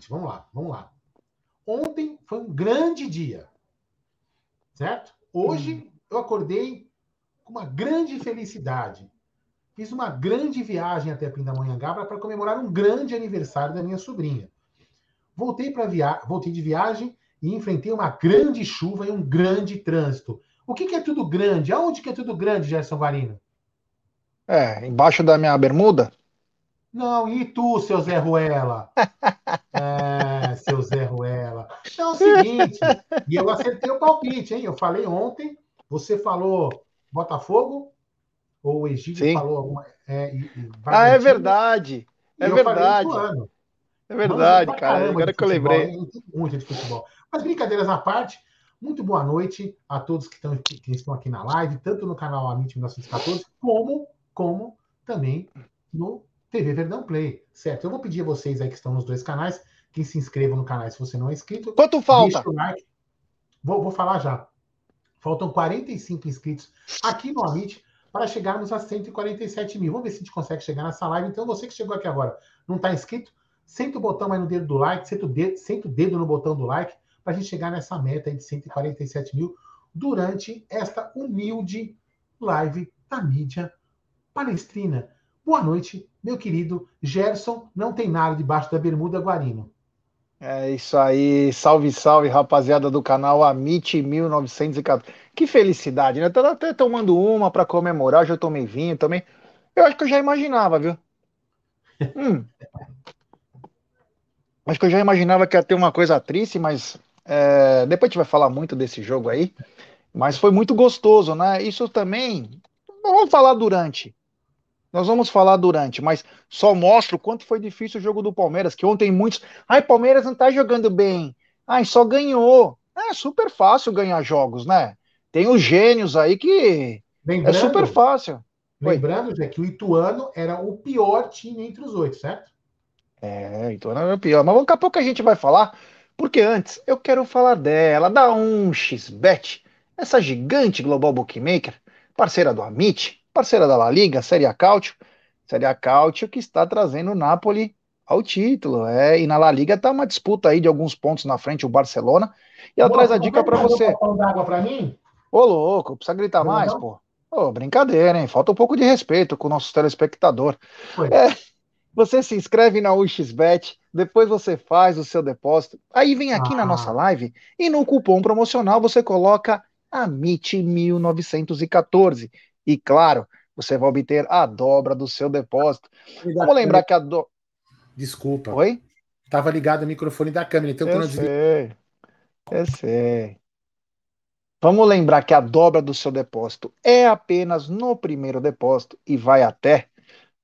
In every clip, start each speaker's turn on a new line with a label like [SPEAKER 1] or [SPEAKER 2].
[SPEAKER 1] Seguinte, vamos lá, vamos lá. Ontem foi um grande dia, certo? Hoje hum. eu acordei com uma grande felicidade. Fiz uma grande viagem até Pindamonhangaba para comemorar um grande aniversário da minha sobrinha. Voltei para via... voltei de viagem e enfrentei uma grande chuva e um grande trânsito. O que, que é tudo grande? Aonde que é tudo grande, Gerson Varino?
[SPEAKER 2] É, embaixo da minha bermuda?
[SPEAKER 1] Não, e tu, seu Zé Ruela? é, seu Zé Ruela. Então é o seguinte, e eu acertei o palpite, hein? Eu falei ontem, você falou Botafogo, ou o Egídio Sim. falou alguma.
[SPEAKER 2] É, e, e ah, é verdade. É verdade. É verdade, cara. Agora que eu lembrei.
[SPEAKER 1] Muito de futebol. Mas brincadeiras à parte, muito boa noite a todos que estão, que estão aqui na live, tanto no canal Amit 1914, como, como também no TV Verdão Play, certo? Eu vou pedir a vocês aí que estão nos dois canais que se inscrevam no canal se você não é inscrito.
[SPEAKER 2] Quanto falta?
[SPEAKER 1] Like. Vou, vou falar já. Faltam 45 inscritos aqui no Amit para chegarmos a 147 mil. Vamos ver se a gente consegue chegar nessa live. Então, você que chegou aqui agora, não está inscrito, senta o botão aí no dedo do like, senta o dedo, senta o dedo no botão do like para a gente chegar nessa meta de 147 mil durante esta humilde live da mídia palestrina. Boa noite, meu querido Gerson. Não tem nada debaixo da bermuda, Guarino.
[SPEAKER 2] É isso aí, salve, salve, rapaziada do canal Amit 1914. Que felicidade, né? Tô até tomando uma para comemorar, já tomei vinho também. Eu acho que eu já imaginava, viu? hum. Acho que eu já imaginava que ia ter uma coisa triste, mas é, depois a gente vai falar muito desse jogo aí. Mas foi muito gostoso, né? Isso também. Vamos falar durante. Nós vamos falar durante, mas só mostra o quanto foi difícil o jogo do Palmeiras, que ontem muitos. Ai, Palmeiras não tá jogando bem. Ai, só ganhou. É super fácil ganhar jogos, né? Tem os gênios aí que lembrando, é super fácil.
[SPEAKER 1] Lembrando, Zé, que o Ituano era o pior time entre os oito, certo?
[SPEAKER 2] É, o Ituano era o pior. Mas daqui a pouco a gente vai falar, porque antes eu quero falar dela, da 1xBet, essa gigante global bookmaker, parceira do Amit parceira da La Liga, Série A Cautio. Série A Cautio que está trazendo o Napoli ao título. É, e na La Liga tá uma disputa aí de alguns pontos na frente, o Barcelona. E ela Boa, traz a dica para você.
[SPEAKER 1] d'água para mim?
[SPEAKER 2] Ô, louco, precisa gritar não, mais, não? pô. Ô, brincadeira, hein? Falta um pouco de respeito com o nosso telespectador. É, você se inscreve na UXBet, depois você faz o seu depósito. Aí vem aqui ah. na nossa live e no cupom promocional você coloca AMIT1914 e claro, você vai obter a dobra do seu depósito. Vamos lembrar que a do...
[SPEAKER 1] Desculpa.
[SPEAKER 2] Oi?
[SPEAKER 1] Estava ligado o microfone da câmera, então
[SPEAKER 2] eu quando sei, eu Eu sei. Vamos lembrar que a dobra do seu depósito é apenas no primeiro depósito e vai até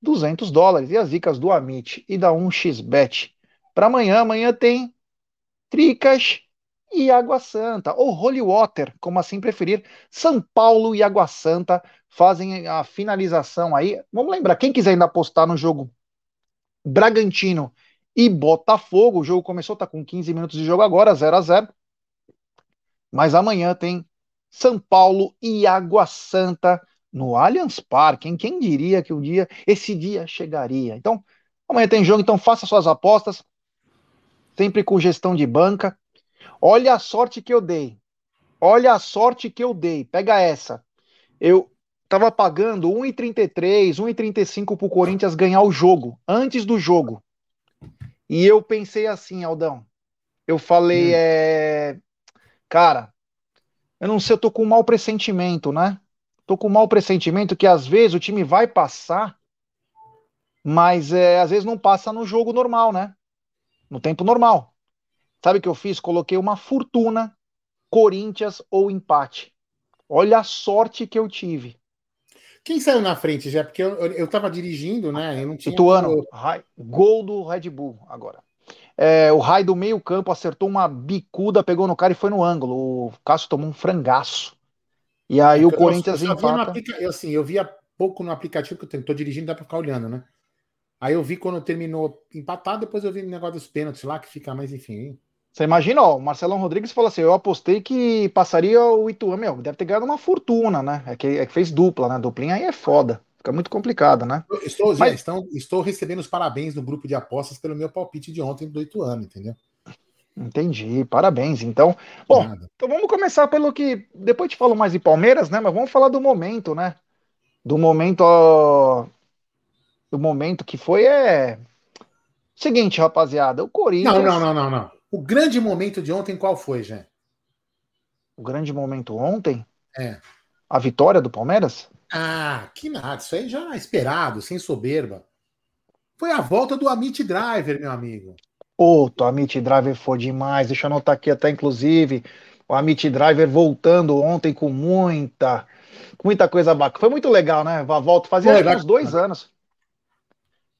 [SPEAKER 2] 200 dólares. E as dicas do Amit e da 1xBet. Para amanhã, amanhã tem Tricas e Água Santa, ou Holy Water, como assim preferir. São Paulo e Água Santa fazem a finalização aí. Vamos lembrar, quem quiser ainda apostar no jogo Bragantino e Botafogo, o jogo começou, tá com 15 minutos de jogo agora, 0 a 0 Mas amanhã tem São Paulo e Água Santa no Allianz Parque. Hein? Quem diria que um dia, esse dia chegaria? Então, amanhã tem jogo, então faça suas apostas, sempre com gestão de banca. Olha a sorte que eu dei. Olha a sorte que eu dei. Pega essa. Eu tava pagando 1,33, 1,35 pro Corinthians ganhar o jogo, antes do jogo. E eu pensei assim, Aldão. Eu falei, hum. é. Cara, eu não sei, eu tô com um mau pressentimento, né? Tô com um mau pressentimento que às vezes o time vai passar, mas é, às vezes não passa no jogo normal, né? No tempo normal. Sabe o que eu fiz? Coloquei uma fortuna, Corinthians ou empate. Olha a sorte que eu tive.
[SPEAKER 1] Quem saiu na frente já? Porque eu, eu tava dirigindo, né? Eu não tinha.
[SPEAKER 2] Ituano, gol do Red Bull agora. É, o Rai do meio-campo acertou uma bicuda, pegou no cara e foi no ângulo. O Cássio tomou um frangaço. E aí o Corinthians eu, eu empata.
[SPEAKER 1] Aplica... Eu, assim, eu via pouco no aplicativo que eu tô dirigindo, dá pra ficar olhando, né? Aí eu vi quando terminou empatado, depois eu vi o negócio dos pênaltis lá, que fica mais, enfim.
[SPEAKER 2] Você imagina, ó, o Marcelão Rodrigues falou assim: eu apostei que passaria o Ituano, meu, deve ter ganhado uma fortuna, né? É que, é que fez dupla, né? Duplinha aí é foda. Fica muito complicado, né?
[SPEAKER 1] estou, já, Mas... estão, estou recebendo os parabéns no grupo de apostas pelo meu palpite de ontem do 8 anos, entendeu?
[SPEAKER 2] Entendi, parabéns. Então, bom, então vamos começar pelo que. Depois te falo mais de Palmeiras, né? Mas vamos falar do momento, né? Do momento. Ó... Do momento que foi é. Seguinte, rapaziada, o Corinthians.
[SPEAKER 1] Não, não, não, não, não. O grande momento de ontem qual foi, Jé?
[SPEAKER 2] O grande momento ontem?
[SPEAKER 1] É.
[SPEAKER 2] A vitória do Palmeiras?
[SPEAKER 1] Ah, que nada. Isso aí já esperado, sem soberba. Foi a volta do Amit Driver, meu amigo.
[SPEAKER 2] Ô, o Amit Driver foi demais. Deixa eu anotar aqui até, inclusive, o Amit Driver voltando ontem com muita, com muita coisa bacana. Foi muito legal, né? A volta fazia uns dois anos.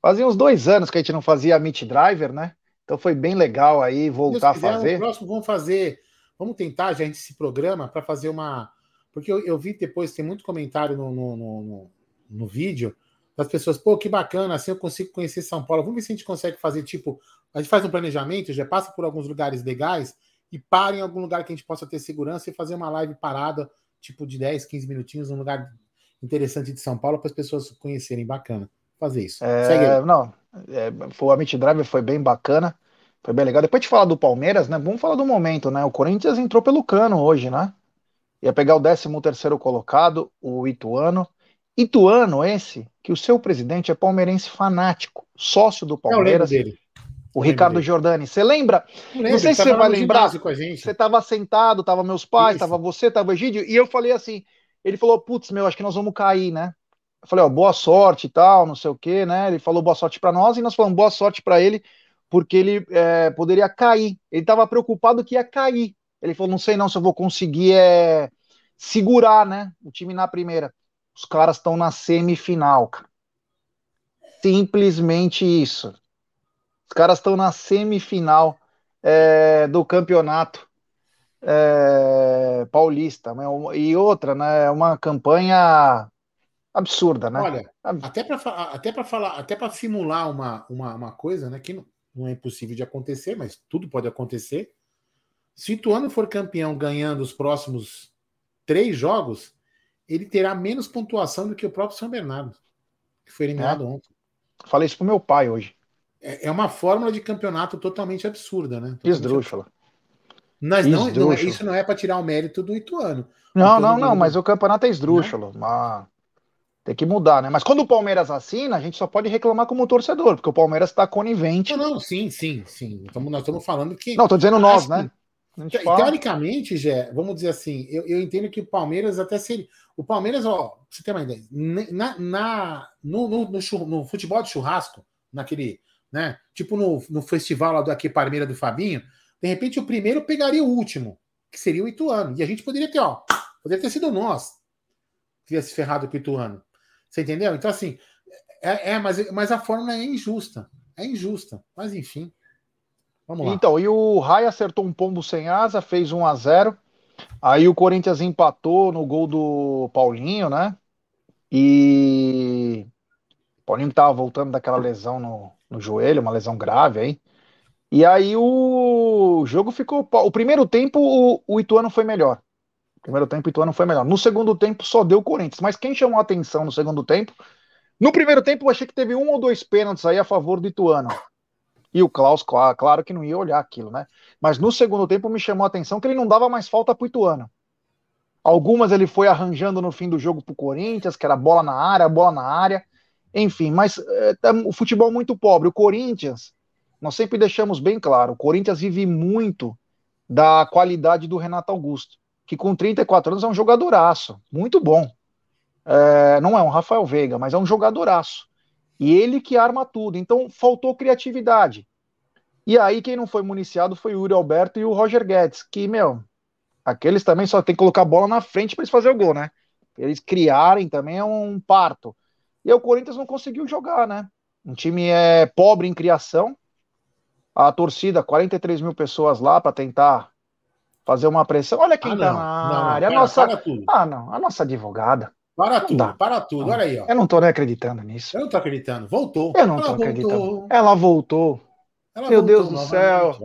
[SPEAKER 2] Fazia uns dois anos que a gente não fazia Amit Driver, né? Então foi bem legal aí voltar quiser, a fazer. No
[SPEAKER 1] próximo vamos fazer, vamos tentar, gente, esse programa para fazer uma. Porque eu, eu, vi depois, tem muito comentário no, no, no, no vídeo das pessoas, pô, que bacana, assim eu consigo conhecer São Paulo. Vamos ver se a gente consegue fazer, tipo, a gente faz um planejamento, já passa por alguns lugares legais e para em algum lugar que a gente possa ter segurança e fazer uma live parada, tipo de 10, 15 minutinhos, num lugar interessante de São Paulo para as pessoas conhecerem. Bacana. Fazer isso.
[SPEAKER 2] É, Segue aí. Não, é, o Amit Driver foi bem bacana. Foi bem legal. Depois de falar do Palmeiras, né? Vamos falar do momento, né? O Corinthians entrou pelo cano hoje, né? Ia pegar o 13 terceiro colocado, o Ituano. Ituano, esse, que o seu presidente é palmeirense fanático, sócio do Palmeiras.
[SPEAKER 1] Eu dele.
[SPEAKER 2] O Ricardo dele. Giordani. Você lembra?
[SPEAKER 1] Não, não sei se você vai lembrar.
[SPEAKER 2] Você estava sentado, tava meus pais, Isso. tava você, tava o Egídio, e eu falei assim: ele falou, putz, meu, acho que nós vamos cair, né? Eu falei, ó, boa sorte e tal, não sei o quê, né? Ele falou boa sorte para nós e nós falamos boa sorte para ele, porque ele é, poderia cair. Ele estava preocupado que ia cair. Ele falou, não sei não se eu vou conseguir é, segurar, né? O time na primeira. Os caras estão na semifinal, cara. Simplesmente isso. Os caras estão na semifinal é, do campeonato é, paulista. Né? E outra, né? Uma campanha absurda, né?
[SPEAKER 1] Olha, até para até para falar, até para simular uma, uma, uma, coisa, né? Que não, não é impossível de acontecer, mas tudo pode acontecer. Se o Ituano for campeão ganhando os próximos três jogos, ele terá menos pontuação do que o próprio São Bernardo, que foi eliminado é. ontem.
[SPEAKER 2] Falei isso pro meu pai hoje.
[SPEAKER 1] É, é uma fórmula de campeonato totalmente absurda, né? Totalmente
[SPEAKER 2] Esdrúxula.
[SPEAKER 1] Mas não, não é, isso não é para tirar o mérito do Ituano.
[SPEAKER 2] Não, não, não, mas o campeonato é esdrúxulo. Mas tem que mudar, né? Mas quando o Palmeiras assina, a gente só pode reclamar como torcedor, porque o Palmeiras está conivente.
[SPEAKER 1] Não, não, sim, sim, sim. Então, nós estamos falando que.
[SPEAKER 2] Não, estou dizendo nós, assim,
[SPEAKER 1] né? Teoricamente, Gé, vamos dizer assim, eu, eu entendo que o Palmeiras até seria. O Palmeiras, ó, você tem uma ideia, na, na, no, no, no, no, futebol de churrasco, naquele, né? Tipo no, no festival lá do Aqui Parmeira do Fabinho, de repente o primeiro pegaria o último, que seria o Ituano. E a gente poderia ter, ó, poderia ter sido nós que tivesse ferrado com o Ituano. Você entendeu? Então, assim, é, é mas, mas a fórmula é injusta. É injusta. Mas enfim.
[SPEAKER 2] Vamos lá. Então, e o Rai acertou um pombo sem asa, fez 1 a 0 Aí o Corinthians empatou no gol do Paulinho, né? E Paulinho tava voltando daquela lesão no, no joelho, uma lesão grave aí. E aí o jogo ficou. O primeiro tempo o, o Ituano foi melhor. Primeiro tempo Ituano foi melhor. No segundo tempo só deu o Corinthians. Mas quem chamou a atenção no segundo tempo? No primeiro tempo eu achei que teve um ou dois pênaltis aí a favor do Ituano. E o Klaus, claro que não ia olhar aquilo, né? Mas no segundo tempo me chamou a atenção que ele não dava mais falta pro Ituano. Algumas ele foi arranjando no fim do jogo pro Corinthians, que era bola na área, bola na área. Enfim, mas é, o futebol muito pobre. O Corinthians, nós sempre deixamos bem claro, o Corinthians vive muito da qualidade do Renato Augusto, que com 34 anos é um jogadoraço, muito bom. É, não é um Rafael Veiga, mas é um jogadoraço. E ele que arma tudo. Então faltou criatividade. E aí quem não foi municiado foi o Yuri Alberto e o Roger Guedes, que, meu, aqueles também só tem que colocar a bola na frente para eles fazer o gol, né? Eles criarem também é um parto. E o Corinthians não conseguiu jogar, né? Um time é pobre em criação. A torcida, 43 mil pessoas lá para tentar fazer uma pressão. Olha quem ah, tá na não, área. Não, a nossa... Ah, não, a nossa advogada.
[SPEAKER 1] Para tudo, Dá. para tudo. Olha aí, ó.
[SPEAKER 2] Eu não tô nem acreditando nisso.
[SPEAKER 1] Eu não tô acreditando. Voltou.
[SPEAKER 2] Eu não Ela tô voltou. acreditando. Ela voltou. Ela Meu voltou Deus do céu.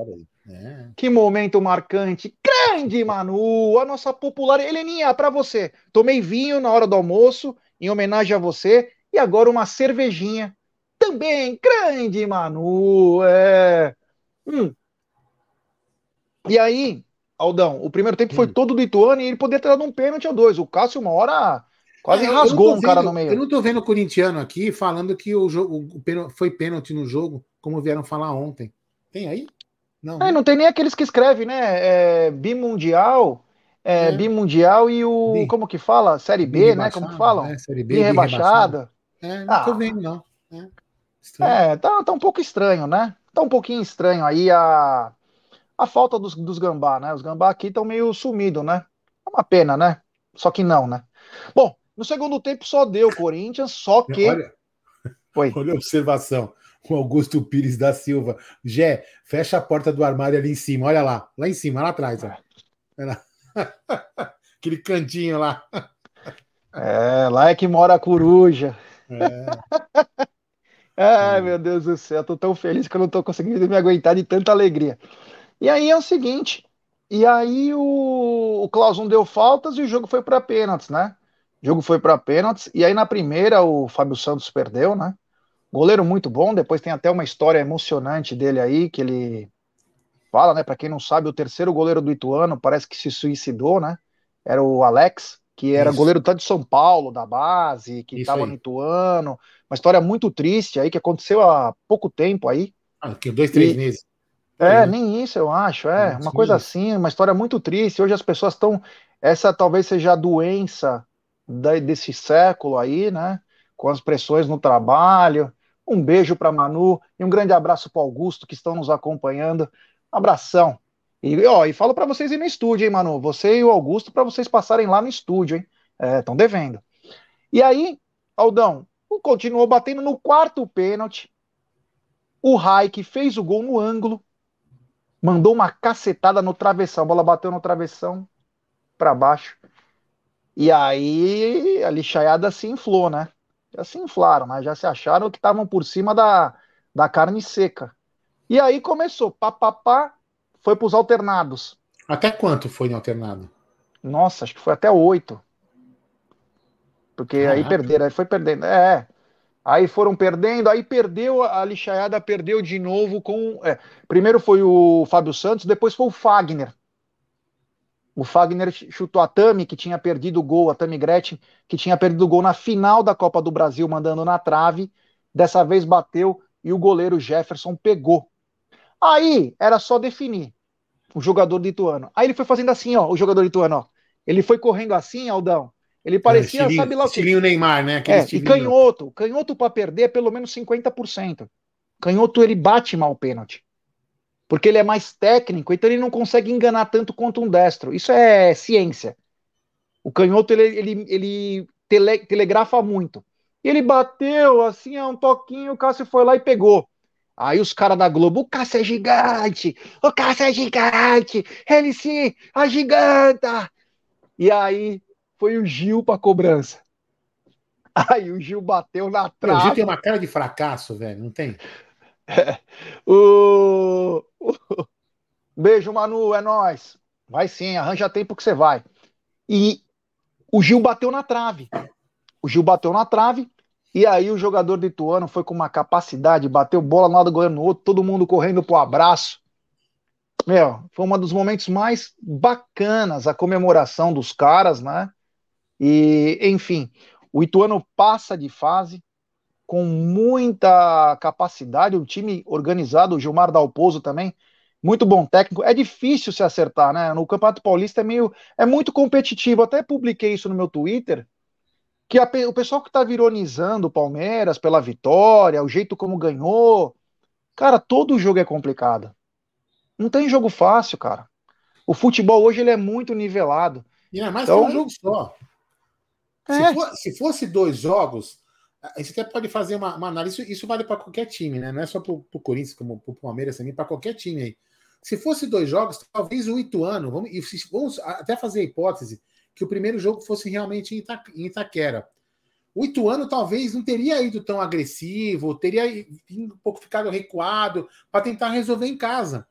[SPEAKER 2] É. Que momento marcante. Grande, Manu. A nossa popular. Heleninha, para você. Tomei vinho na hora do almoço, em homenagem a você. e agora uma cervejinha também grande, Manu. É... Hum. E aí, Aldão, o primeiro tempo foi hum. todo do Ituano e ele poderia ter dado um pênalti ou dois. O Cássio, uma hora, quase é, rasgou um
[SPEAKER 1] vendo,
[SPEAKER 2] cara no meio.
[SPEAKER 1] Eu não tô vendo o corintiano aqui falando que o jogo o, foi pênalti no jogo, como vieram falar ontem. Tem aí?
[SPEAKER 2] Não. É, não tem nem aqueles que escrevem, né? É, bimundial. É, é. Bimundial e o. Bi. Como que fala? Série B, né? Como que falam? É,
[SPEAKER 1] série B, bi rebaixada.
[SPEAKER 2] É, não ah. tô vendo, não. É, é, tá, tá um pouco estranho, né? Tá um pouquinho estranho aí a, a falta dos, dos gambá, né? Os gambá aqui estão meio sumidos, né? É uma pena, né? Só que não, né? Bom, no segundo tempo só deu Corinthians, só que.
[SPEAKER 1] Olha, olha a observação. O Augusto Pires da Silva. Gé, fecha a porta do armário ali em cima. Olha lá. Lá em cima, lá atrás. Ó. Aquele cantinho lá.
[SPEAKER 2] É, lá é que mora a coruja. É. Ai, meu Deus do céu, tô tão feliz que eu não tô conseguindo me aguentar de tanta alegria. E aí é o seguinte, e aí o, o Klaus deu faltas e o jogo foi para pênaltis, né? O jogo foi para pênaltis, e aí na primeira o Fábio Santos perdeu, né? Goleiro muito bom, depois tem até uma história emocionante dele aí, que ele fala, né? Para quem não sabe, o terceiro goleiro do Ituano parece que se suicidou, né? Era o Alex, que era Isso. goleiro tanto de São Paulo, da base, que estava no Ituano. Uma história muito triste aí, que aconteceu há pouco tempo aí.
[SPEAKER 1] Ah, que dois, três e... meses.
[SPEAKER 2] É, nem isso eu acho, é, uma coisa assim, uma história muito triste. Hoje as pessoas estão. Essa talvez seja a doença da, desse século aí, né? Com as pressões no trabalho. Um beijo para Manu e um grande abraço para Augusto que estão nos acompanhando. Abração. E, ó, e falo para vocês ir no estúdio, hein, Manu? Você e o Augusto, para vocês passarem lá no estúdio, hein? Estão é, devendo. E aí, Aldão, continuou batendo no quarto pênalti. O Raik fez o gol no ângulo, mandou uma cacetada no travessão. A bola bateu no travessão para baixo. E aí a lixaiada se inflou, né? Já se inflaram, né? Já se acharam que estavam por cima da, da carne seca. E aí começou, pá, pá, pá, foi para os alternados.
[SPEAKER 1] Até quanto foi no alternado?
[SPEAKER 2] Nossa, acho que foi até oito. Porque Caraca. aí perderam, aí foi perdendo. É. Aí foram perdendo, aí perdeu, a lixaiada perdeu de novo com. É, primeiro foi o Fábio Santos, depois foi o Fagner. O Fagner chutou a Tami, que tinha perdido o gol, a Tami Gretchen, que tinha perdido o gol na final da Copa do Brasil, mandando na trave. Dessa vez bateu e o goleiro Jefferson pegou. Aí era só definir o jogador do Ituano. Aí ele foi fazendo assim, ó, o jogador do Ituano, ó. Ele foi correndo assim, Aldão. Ele parecia, é, sabe lá o
[SPEAKER 1] que. Neymar, né?
[SPEAKER 2] Aquele é, e canhoto. Canhoto para perder é pelo menos 50%. Canhoto ele bate mal o pênalti. Porque ele é mais técnico, então ele não consegue enganar tanto quanto um destro. Isso é ciência. O canhoto ele, ele, ele tele, telegrafa muito. Ele bateu assim, é um toquinho, o Cássio foi lá e pegou. Aí os caras da Globo, o Cássio é gigante, o Cássio é gigante, ele sim, a giganta. E aí foi o Gil para cobrança. Aí o Gil bateu na trave. O Gil
[SPEAKER 1] tem uma cara de fracasso, velho, não tem?
[SPEAKER 2] É. O... Beijo, Manu, é nós. Vai sim, arranja tempo que você vai. E o Gil bateu na trave. O Gil bateu na trave e aí o jogador do Ituano foi com uma capacidade, bateu bola no lado do goleiro no outro, todo mundo correndo pro abraço. Meu, foi um dos momentos mais bacanas a comemoração dos caras, né? E, enfim, o Ituano passa de fase com muita capacidade, um time organizado, o Gilmar Dalpozo também, muito bom técnico. É difícil se acertar, né? No Campeonato Paulista é meio é muito competitivo. Até publiquei isso no meu Twitter que a, o pessoal que está vironizando o Palmeiras pela vitória, o jeito como ganhou, cara, todo jogo é complicado. Não tem jogo fácil, cara. O futebol hoje ele é muito nivelado.
[SPEAKER 1] E é mais então, que um jogo só. É. Se, for, se, fosse dois jogos, você até pode fazer uma, uma análise. Isso, isso vale para qualquer time, né? Não é só para o Corinthians, como para o Palmeiras também, para qualquer time aí. Se fosse dois jogos, talvez o Ituano, vamos, vamos até fazer a hipótese que o primeiro jogo fosse realmente em Itaquera. O Ituano talvez não teria ido tão agressivo, teria um pouco ficado recuado para tentar resolver em casa.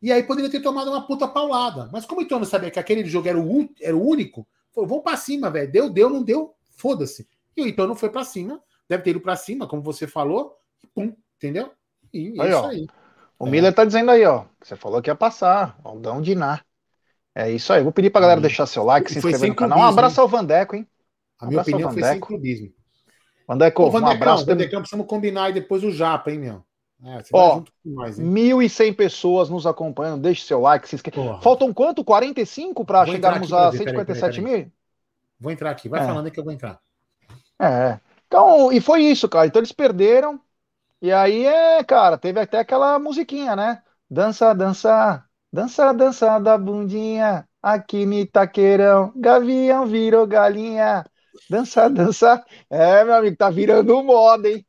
[SPEAKER 1] E aí poderia ter tomado uma puta paulada. Mas como o Ituano sabia que aquele jogo era o, era o único, falou, vamos para cima, velho. Deu, deu, não deu, foda-se. E o Ituano foi para cima, deve ter ido para cima, como você falou, e pum, entendeu?
[SPEAKER 2] E aí, isso ó. aí. O é. Miller tá dizendo aí, ó. Você falou que ia passar. Aldão Dinar. É isso aí. Vou pedir pra galera deixar seu like, se inscrever no canal. Um abraço hein? ao Vandeco, hein?
[SPEAKER 1] A minha opinião foi sem clubismo.
[SPEAKER 2] Vandeco,
[SPEAKER 1] Ô, um abraço. Vandecão, precisamos combinar e depois o Japa, hein, meu?
[SPEAKER 2] É, Ó, nós, 1.100 pessoas nos acompanhando. Deixe seu like, se inscreva. Faltam quanto? 45 para chegarmos a 157 mil?
[SPEAKER 1] Vou entrar aqui. Vai é. falando aí que eu vou entrar.
[SPEAKER 2] É. Então, e foi isso, cara. Então eles perderam. E aí, é, cara, teve até aquela musiquinha, né? Dança, dança, dança, dança da bundinha. Aqui no Itaqueirão, gavião virou galinha. Dança, dança. É, meu amigo, tá virando moda, hein?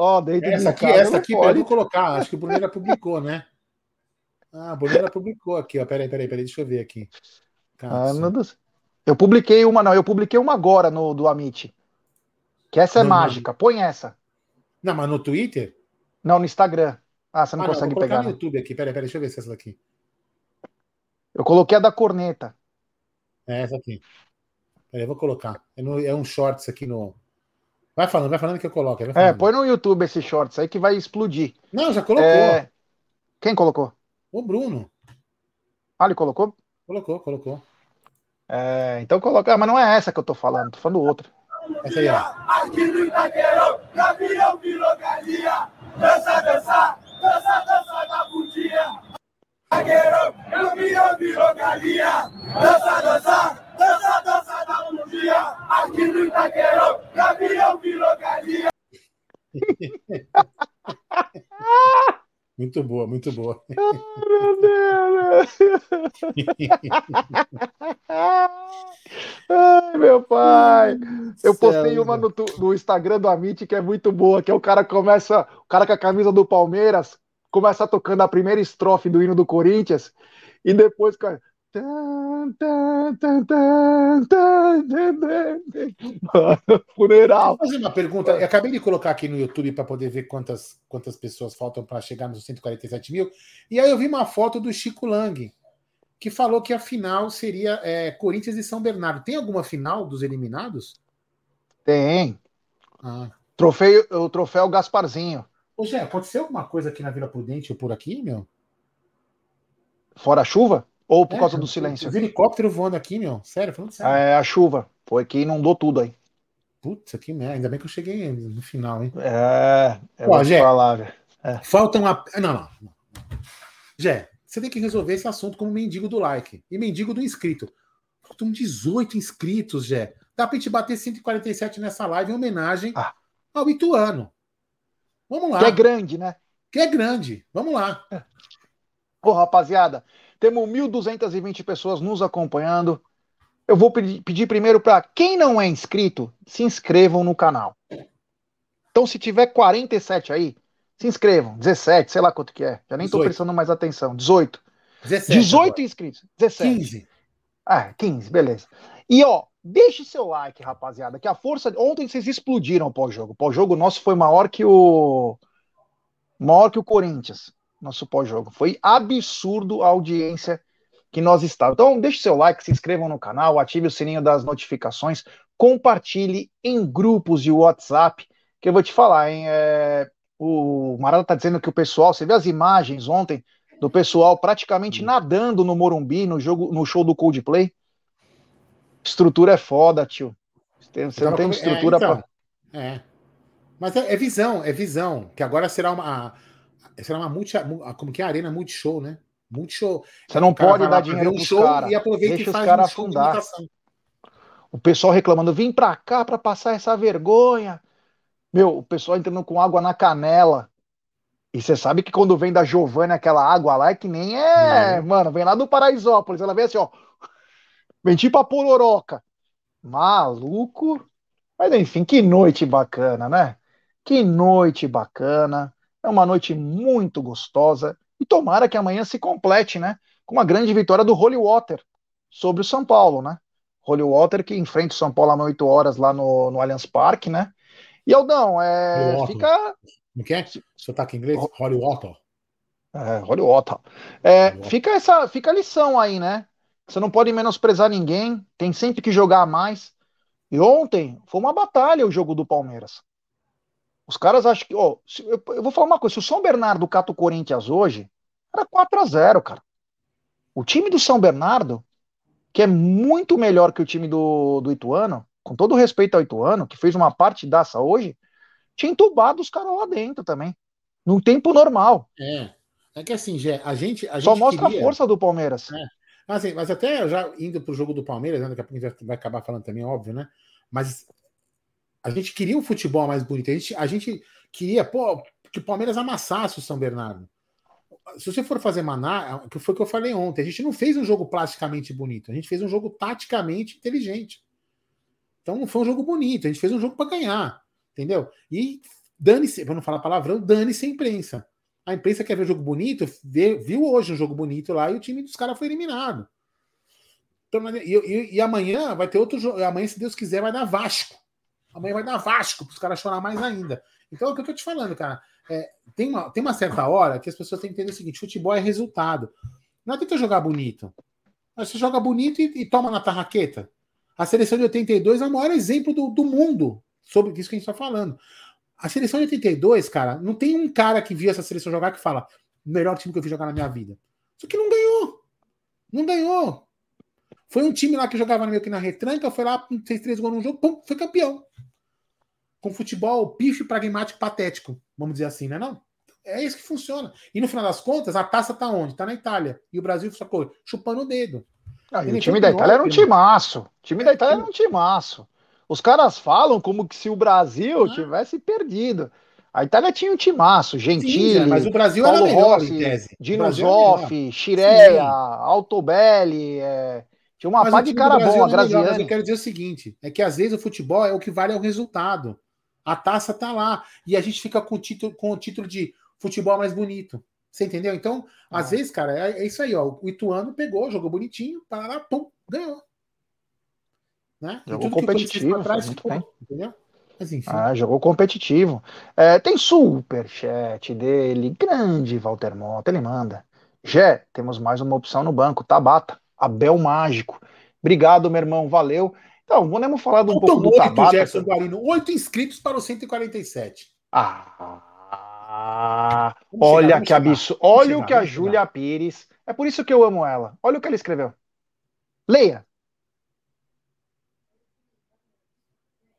[SPEAKER 1] Ó, oh, essa aqui, essa aqui pode colocar. Acho que o Bruneira publicou, né? Ah, a Bruneira publicou aqui, ó. Peraí, peraí, peraí, deixa eu ver aqui.
[SPEAKER 2] Ah, eu publiquei uma, não, eu publiquei uma agora no do Amit. Que essa é não, mágica. Não. Põe essa.
[SPEAKER 1] Não, mas no Twitter?
[SPEAKER 2] Não, no Instagram. Ah, você não ah, consegue não, pegar.
[SPEAKER 1] no YouTube aqui. Peraí, peraí, deixa eu ver se é essa daqui.
[SPEAKER 2] Eu coloquei a da corneta.
[SPEAKER 1] É essa aqui. Peraí, eu vou colocar. É, no, é um shorts aqui no. Vai falando, vai falando que eu coloco.
[SPEAKER 2] É, põe no YouTube esse shorts aí que vai explodir.
[SPEAKER 1] Não, já colocou. É...
[SPEAKER 2] Quem colocou?
[SPEAKER 1] O Bruno.
[SPEAKER 2] Ah, ele colocou?
[SPEAKER 1] Colocou, colocou.
[SPEAKER 2] É, então coloca. Ah, mas não é essa que eu tô falando, tô falando outra.
[SPEAKER 1] Essa aí, ó. Aqui no Itaqueirão, Gavião virou galinha. Dança, dança, dança, dança da bundinha. Itaqueirão, Gavião virou galinha. Dança, dança, dança, dança da. Aqui no Itaqueirão, Gavião. Muito boa, muito boa. meu Deus!
[SPEAKER 2] Ai, meu pai! Eu postei uma no, no, Instagram do Amit que é muito boa, que é o cara começa, o cara com a camisa do Palmeiras, começa tocando a primeira estrofe do hino do Corinthians, e depois, cara,
[SPEAKER 1] Funeral. Vou fazer uma pergunta. Eu acabei de colocar aqui no YouTube para poder ver quantas, quantas pessoas faltam para chegar nos 147 mil. E aí eu vi uma foto do Chico Lang, que falou que a final seria é, Corinthians e São Bernardo. Tem alguma final dos eliminados?
[SPEAKER 2] Tem. Ah. Troféu, o troféu Gasparzinho.
[SPEAKER 1] Ô, Zé, aconteceu alguma coisa aqui na Vila Prudente ou por aqui, meu?
[SPEAKER 2] Fora a chuva? Ou por é, causa do silêncio?
[SPEAKER 1] Os helicópteros voando aqui, meu. Sério, falando sério.
[SPEAKER 2] É a chuva. Foi que inundou tudo aí.
[SPEAKER 1] Putz, que merda. Ainda bem que eu cheguei no final, hein?
[SPEAKER 2] É, é Pô, Gé, falar,
[SPEAKER 1] é. Faltam a. Não, não, não. Gé, você tem que resolver esse assunto como mendigo do like e mendigo do inscrito. Faltam 18 inscritos, Gé. Dá pra gente bater 147 nessa live em homenagem ah. ao Ituano. Vamos lá.
[SPEAKER 2] Que é grande, né?
[SPEAKER 1] Que é grande. Vamos lá.
[SPEAKER 2] Pô, rapaziada, temos 1.220 pessoas nos acompanhando. Eu vou pedir, primeiro para quem não é inscrito, se inscrevam no canal. Então, se tiver 47 aí, se inscrevam. 17, sei lá quanto que é. Já nem estou prestando mais atenção. 18. 17 18 agora. inscritos. 17. 15. Ah, 15, beleza. E ó, deixe seu like, rapaziada, que a força. Ontem vocês explodiram o pós-jogo. O pós-jogo nosso foi maior que o. Maior que o Corinthians nosso pós-jogo. Foi absurdo a audiência que nós estávamos. Então, deixe seu like, se inscrevam no canal, ative o sininho das notificações, compartilhe em grupos de WhatsApp, que eu vou te falar, hein? É, o Marada tá dizendo que o pessoal, você viu as imagens ontem do pessoal praticamente nadando no Morumbi, no jogo, no show do Coldplay? Estrutura é foda, tio. Você não tem estrutura é, então,
[SPEAKER 1] pra... É. Mas é, é, visão, é visão. Que agora será uma será uma multi, como que é a arena multishow, né? Multishow.
[SPEAKER 2] Você não pode dar dinheiro um show cara.
[SPEAKER 1] e aproveita
[SPEAKER 2] Deixa
[SPEAKER 1] e faz
[SPEAKER 2] os caras um afundar. O pessoal reclamando, vim pra cá pra passar essa vergonha. Meu, o pessoal entrando com água na canela. E você sabe que quando vem da Giovanna aquela água lá é que nem é, é. mano, vem lá do Paraisópolis, ela vem assim, ó. Vem tipo a pororoca. Maluco. Mas enfim, que noite bacana, né? Que noite bacana. É uma noite muito gostosa e tomara que amanhã se complete, né? Com uma grande vitória do Holy Water sobre o São Paulo, né? Holy Water que enfrenta o São Paulo às 8 horas lá no, no Allianz Parque, né? E Aldão, é, fica.
[SPEAKER 1] Não quer? Sotaque em inglês? Holy Water.
[SPEAKER 2] É, Holy Water. É, fica essa fica a lição aí, né? Você não pode menosprezar ninguém, tem sempre que jogar mais. E ontem foi uma batalha o jogo do Palmeiras. Os caras acham que. Ó, eu, eu, vou falar uma coisa: se o São Bernardo cata o Corinthians hoje, era 4 a 0 cara. O time do São Bernardo, que é muito melhor que o time do, do Ituano, com todo respeito ao Ituano, que fez uma partidaça hoje, tinha entubado os caras lá dentro também. No tempo normal.
[SPEAKER 1] É. É que assim, Gé, a gente. A
[SPEAKER 2] Só
[SPEAKER 1] gente
[SPEAKER 2] mostra
[SPEAKER 1] queria...
[SPEAKER 2] a força do Palmeiras.
[SPEAKER 1] É. Mas, assim, mas até já indo pro jogo do Palmeiras, né, daqui a pouco a gente vai acabar falando também, óbvio, né? Mas a gente queria um futebol mais bonito. A gente, a gente queria, pô, que o Palmeiras amassasse o São Bernardo. Se você for fazer maná, que foi o que eu falei ontem, a gente não fez um jogo plasticamente bonito, a gente fez um jogo taticamente inteligente. Então foi um jogo bonito, a gente fez um jogo para ganhar, entendeu? E dane-se, para não falar palavrão, dane-se a imprensa. A imprensa quer ver jogo bonito, vê, viu hoje um jogo bonito lá e o time dos caras foi eliminado. Então, e, e, e, amanhã vai ter outro jogo. Amanhã, se Deus quiser, vai dar Vasco. Amanhã vai dar Vasco, para os caras chorar mais ainda. Então, é o que eu tô te falando, cara. É, tem, uma, tem uma certa hora que as pessoas têm que entender o seguinte: futebol é resultado. Não adianta jogar bonito. Você joga bonito e, e toma na tarraqueta. A seleção de 82 é o maior exemplo do, do mundo sobre isso que a gente está falando. A seleção de 82, cara, não tem um cara que viu essa seleção jogar que fala melhor time que eu vi jogar na minha vida. Só que não ganhou. Não ganhou. Foi um time lá que jogava meio que na retranca, foi lá, fez três gols no jogo, pum, foi campeão com futebol pife, pragmático, patético, vamos dizer assim, né? Não? É isso que funciona. E no final das contas, a taça tá onde? Tá na Itália. E o Brasil sacou chupando o dedo.
[SPEAKER 2] Ah, o time da Itália era um timaço. O time da Itália era um timaço. Os caras falam como que se o Brasil ah. tivesse perdido. A Itália tinha um timaço, Gentili, Sim,
[SPEAKER 1] mas o Brasil
[SPEAKER 2] Paulo
[SPEAKER 1] era melhor,
[SPEAKER 2] Rossi, Dino Zoff, Chireia, Altobelli, é... tinha uma pá de cara bom, a Graziani. Mas
[SPEAKER 1] eu quero dizer o seguinte, é que às vezes o futebol é o que vale é o resultado. A taça tá lá. E a gente fica com o título, com o título de futebol mais bonito. Você entendeu? Então, ah. às vezes, cara, é, é, isso aí, ó. O Ituano pegou, jogou bonitinho, parará, pum, ganhou.
[SPEAKER 2] Né? Jogou competitivo, trás, muito bem. Entendeu? Mas enfim. Ah, jogou competitivo. É, tem super chat dele, grande Walter Mota, ele manda. Jé, temos mais uma opção no banco, Tabata, Abel Mágico. Obrigado, meu irmão, valeu. Então, vamos falar um pouco do Tabata.
[SPEAKER 1] Gerson Guarino, oito inscritos para o 147.
[SPEAKER 2] Ah, olha chegar, que absurdo. Olha chegar, o que a Júlia Pires. É por isso que eu amo ela. Olha o que ela escreveu. Leia.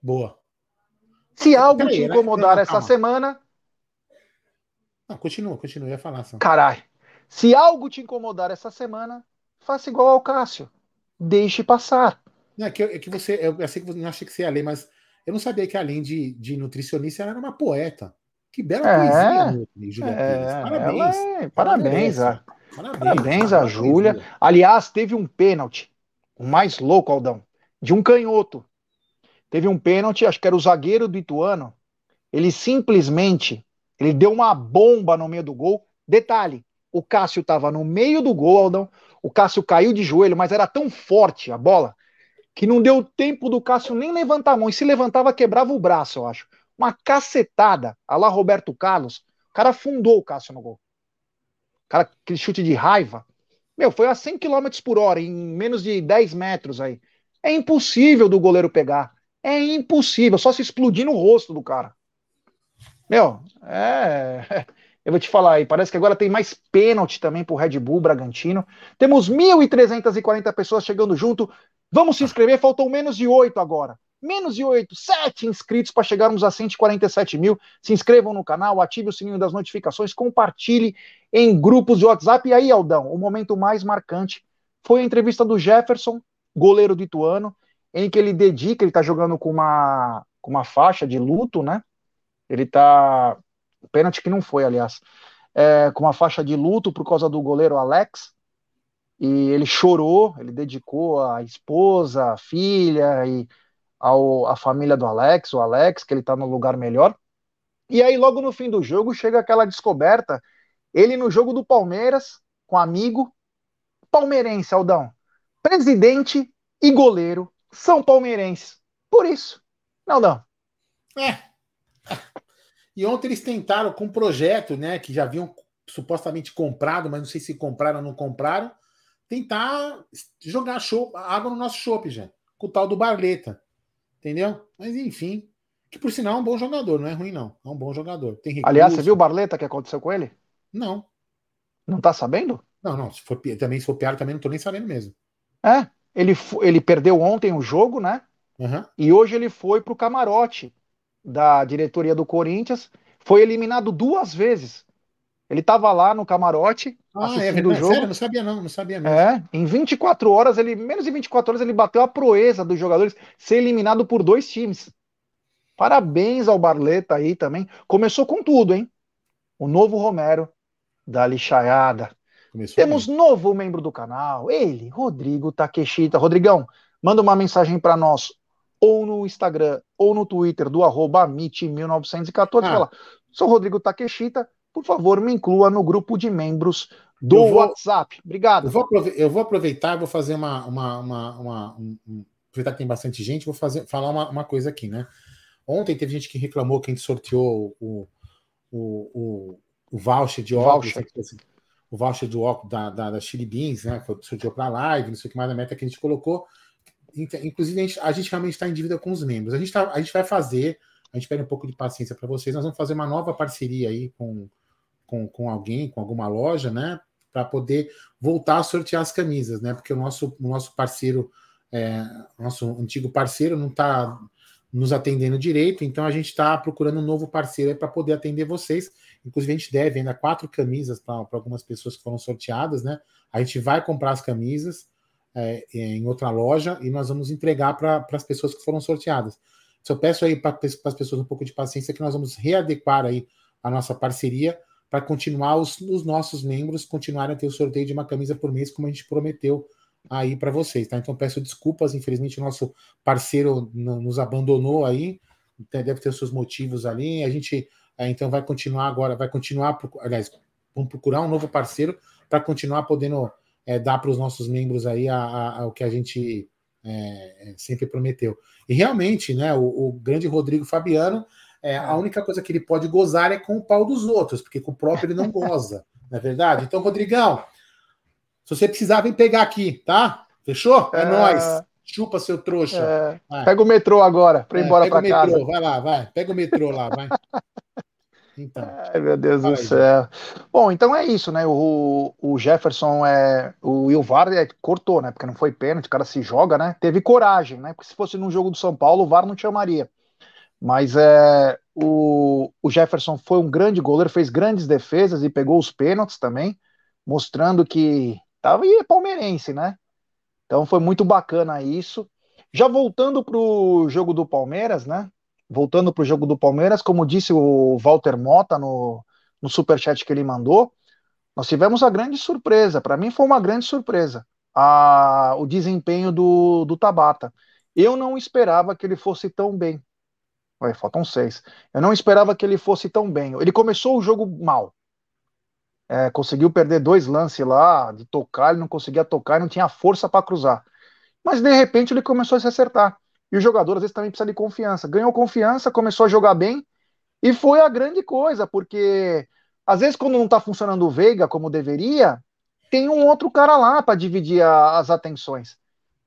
[SPEAKER 1] Boa.
[SPEAKER 2] Se algo te incomodar essa calma. semana.
[SPEAKER 1] Não, continua, continua, ia falar. Só.
[SPEAKER 2] Caralho. Se algo te incomodar essa semana, faça igual ao Cássio. Deixe passar.
[SPEAKER 1] Não, é, que, é que você. Eu, eu sei que você não achei que você ia ler, mas eu não sabia que além de, de nutricionista, ela era uma poeta. Que bela é, poesia,
[SPEAKER 2] Júlia é, Parabéns. É, parabéns, a, parabéns, parabéns a Júlia. Aliás, teve um pênalti, o mais louco, Aldão, de um canhoto. Teve um pênalti, acho que era o zagueiro do Ituano. Ele simplesmente ele deu uma bomba no meio do gol. Detalhe, o Cássio estava no meio do gol, Aldão. O Cássio caiu de joelho, mas era tão forte a bola que não deu tempo do Cássio nem levantar a mão. E se levantava, quebrava o braço, eu acho. Uma cacetada, a lá Roberto Carlos. O cara afundou o Cássio no gol. Cara, aquele chute de raiva. Meu, foi a 100 km por hora, em menos de 10 metros aí. É impossível do goleiro pegar. É impossível, só se explodir no rosto do cara. Meu, é. Eu vou te falar aí, parece que agora tem mais pênalti também pro Red Bull Bragantino. Temos 1.340 pessoas chegando junto. Vamos se inscrever, faltam menos de oito agora. Menos de oito, sete inscritos para chegarmos a 147 mil. Se inscrevam no canal, ative o sininho das notificações, compartilhe em grupos de WhatsApp. E aí, Aldão, o momento mais marcante foi a entrevista do Jefferson, goleiro do Ituano, em que ele dedica, ele está jogando com uma, com uma faixa de luto, né? Ele está. Pênalti que não foi, aliás. É, com uma faixa de luto por causa do goleiro Alex, e ele chorou, ele dedicou a esposa, a filha e ao, a família do Alex, o Alex, que ele está no lugar melhor. E aí, logo no fim do jogo, chega aquela descoberta. Ele no jogo do Palmeiras, com amigo, palmeirense, Aldão. Presidente e goleiro são palmeirenses. Por isso, Aldão.
[SPEAKER 1] É. E ontem eles tentaram com um projeto, né, que já haviam supostamente comprado, mas não sei se compraram ou não compraram, tentar jogar show, água no nosso chopp, já. Com o tal do Barleta. Entendeu? Mas enfim. Que por sinal é um bom jogador, não é ruim, não. É um bom jogador.
[SPEAKER 2] Tem recurso. Aliás, você viu o Barleta que aconteceu com ele?
[SPEAKER 1] Não.
[SPEAKER 2] Não tá sabendo?
[SPEAKER 1] Não, não. Se for, também, se for piada, também não tô nem sabendo mesmo.
[SPEAKER 2] É. Ele, ele perdeu ontem o jogo, né? Uhum. E hoje ele foi pro camarote da diretoria do Corinthians. Foi eliminado duas vezes. Ele estava lá no camarote
[SPEAKER 1] ah, é assistindo é o jogo. Sério? Não sabia não, não sabia mesmo.
[SPEAKER 2] É, em 24 horas, ele menos de 24 horas ele bateu a proeza dos jogadores ser eliminado por dois times. Parabéns ao Barleta aí também. Começou com tudo, hein? O novo Romero da lixaiada. Começou Temos bem. novo membro do canal, ele, Rodrigo Takeshita. Rodrigão, manda uma mensagem para nós ou no Instagram ou no Twitter do arroba 1914 ah. fala, sou Rodrigo Takeshita, por favor, me inclua no grupo de membros do vou, WhatsApp. Obrigado.
[SPEAKER 1] Eu vou, eu vou aproveitar vou fazer uma. uma, uma, uma um, aproveitar que tem bastante gente, vou fazer, falar uma, uma coisa aqui, né? Ontem teve gente que reclamou que a gente sorteou o, o, o, o voucher de óculos, voucher. Assim, o voucher do óculos da, da, da Chili Beans, né? Foi sorteou para a live, não sei o que mais da meta que a gente colocou. Inclusive, a gente, a gente realmente está em dívida com os membros. A gente, tá, a gente vai fazer, a gente pede um pouco de paciência para vocês. Nós vamos fazer uma nova parceria aí com, com, com alguém, com alguma loja, né? Para poder voltar a sortear as camisas, né? Porque o nosso, o nosso parceiro, é, nosso antigo parceiro, não está nos atendendo direito, então a gente está procurando um novo parceiro para poder atender vocês. Inclusive, a gente deve ainda quatro camisas para algumas pessoas que foram sorteadas, né? A gente vai comprar as camisas é, em outra loja e nós vamos entregar para as pessoas que foram sorteadas. Só peço aí para as pessoas um pouco de paciência que nós vamos readequar aí a nossa parceria para continuar os, os, nossos membros continuarem a ter o sorteio de uma camisa por mês, como a gente prometeu aí para vocês, tá? Então peço desculpas, infelizmente o nosso parceiro nos abandonou aí, deve ter os seus motivos ali. A gente é, então vai continuar agora, vai continuar, aliás, vamos procurar um novo parceiro para continuar podendo é, dar para os nossos membros aí a, a, a, o que a gente é, sempre prometeu. E realmente, né, o, o grande Rodrigo Fabiano é, a única coisa que ele pode gozar é com o pau dos outros, porque com o próprio ele não goza, não é verdade? Então, Rodrigão, se você precisar, vem pegar aqui, tá? Fechou? É, é... nóis. Chupa, seu trouxa.
[SPEAKER 2] É... Pega o metrô agora, para ir é, embora para casa.
[SPEAKER 1] Metrô, vai lá, vai. Pega o metrô lá, vai.
[SPEAKER 2] Então. Ai, meu Deus do céu. Bom, então é isso, né? O, o Jefferson, é, o Wilvar é, cortou, né? Porque não foi pênalti, o cara se joga, né? Teve coragem, né? Porque se fosse num jogo do São Paulo, o VAR não chamaria. Mas é, o, o Jefferson foi um grande goleiro, fez grandes defesas e pegou os pênaltis também, mostrando que estava aí palmeirense, né? Então foi muito bacana isso. Já voltando para o jogo do Palmeiras, né? Voltando para o jogo do Palmeiras, como disse o Walter Mota no, no superchat que ele mandou, nós tivemos a grande surpresa. Para mim foi uma grande surpresa a, o desempenho do, do Tabata. Eu não esperava que ele fosse tão bem. Ué, faltam seis. Eu não esperava que ele fosse tão bem. Ele começou o jogo mal. É, conseguiu perder dois lances lá, de tocar, ele não conseguia tocar, não tinha força para cruzar. Mas de repente ele começou a se acertar. E o jogador às vezes também precisa de confiança. Ganhou confiança, começou a jogar bem, e foi a grande coisa, porque às vezes quando não está funcionando o Veiga como deveria, tem um outro cara lá para dividir a, as atenções.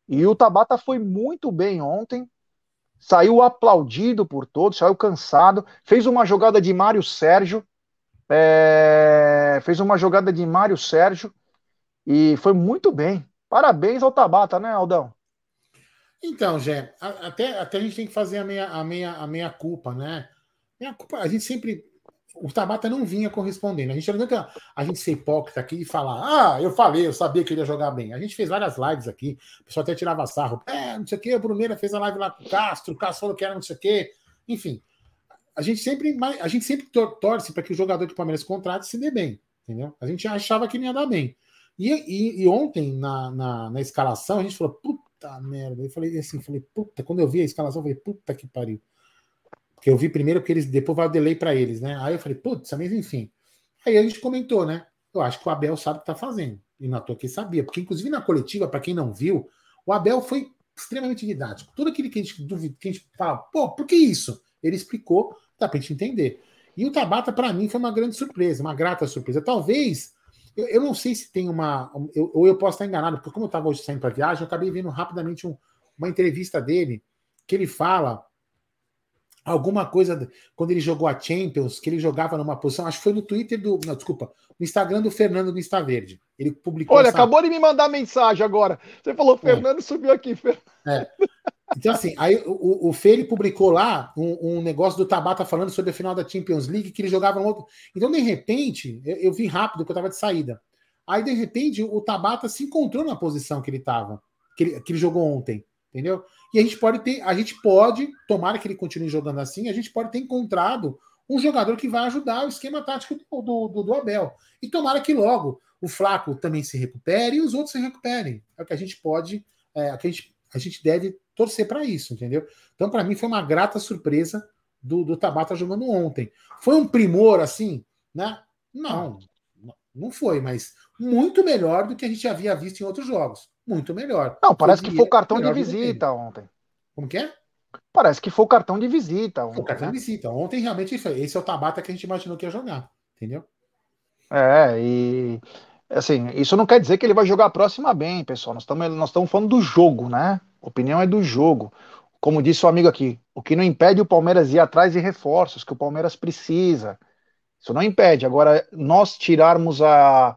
[SPEAKER 2] E o Tabata foi muito bem ontem, saiu aplaudido por todos, saiu cansado, fez uma jogada de Mário Sérgio, é, fez uma jogada de Mário Sérgio e foi muito bem. Parabéns ao Tabata, né, Aldão?
[SPEAKER 1] Então, Jé, até, até a gente tem que fazer a meia, a meia, a meia culpa, né? Meia culpa, a gente sempre o Tabata não vinha correspondendo. A gente não adianta a gente ser hipócrita aqui e falar, ah, eu falei, eu sabia que ele ia jogar bem. A gente fez várias lives aqui, o pessoal até tirava sarro. É, não sei o quê, o Bruneira fez a live lá com o Castro, o Castro falou que era não sei o quê. Enfim, a gente sempre, a gente sempre torce para que o jogador de Palmeiras contrate se dê bem, entendeu? A gente achava que ia dar bem. E, e, e ontem, na, na, na, escalação, a gente falou, puta merda. Eu falei assim, falei, puta, quando eu vi a escalação, eu falei, puta que pariu. Porque eu vi primeiro que eles depois vai o delay para eles, né? Aí eu falei, putz, mas enfim. Aí a gente comentou, né? Eu acho que o Abel sabe o que tá fazendo. E não tô aqui sabia. Porque, inclusive, na coletiva, para quem não viu, o Abel foi extremamente didático. Tudo aquilo que a gente duvida, que a gente fala, pô, por que isso? Ele explicou, dá pra gente entender. E o Tabata, para mim, foi uma grande surpresa, uma grata surpresa. Talvez, eu, eu não sei se tem uma. Eu, ou eu posso estar enganado, porque como eu estava hoje saindo para viagem, eu acabei vendo rapidamente um, uma entrevista dele, que ele fala alguma coisa quando ele jogou a Champions, que ele jogava numa posição, acho que foi no Twitter do, não, desculpa, no Instagram do Fernando do Insta Verde. Ele publicou
[SPEAKER 2] Olha, essa... acabou de me mandar mensagem agora. Você falou é. Fernando é. subiu aqui,
[SPEAKER 1] É. Então assim, aí o, o Fê ele publicou lá um, um, negócio do Tabata falando sobre a final da Champions League que ele jogava no outro. Então de repente, eu, eu vi rápido porque eu tava de saída. Aí de repente o Tabata se encontrou na posição que ele tava, que ele, que ele jogou ontem, entendeu? E a gente pode ter, a gente pode, tomara que ele continue jogando assim, a gente pode ter encontrado um jogador que vai ajudar o esquema tático do, do, do Abel. E tomara que logo o Flaco também se recupere e os outros se recuperem. É o que a gente pode, é, a, gente, a gente deve torcer para isso, entendeu? Então, para mim, foi uma grata surpresa do, do Tabata jogando ontem. Foi um primor assim, né? Não, não foi, mas muito melhor do que a gente havia visto em outros jogos muito melhor.
[SPEAKER 2] Não, parece que foi o cartão de visita ontem.
[SPEAKER 1] Como que é?
[SPEAKER 2] Parece que foi o cartão de visita ontem.
[SPEAKER 1] Foi o cartão né? de visita. Ontem realmente esse é o Tabata que a gente imaginou que ia jogar, entendeu?
[SPEAKER 2] É, e assim, isso não quer dizer que ele vai jogar a próxima bem, pessoal. Nós estamos nós falando do jogo, né? A opinião é do jogo. Como disse o amigo aqui, o que não impede o Palmeiras ir atrás de reforços que o Palmeiras precisa. Isso não impede. Agora, nós tirarmos a,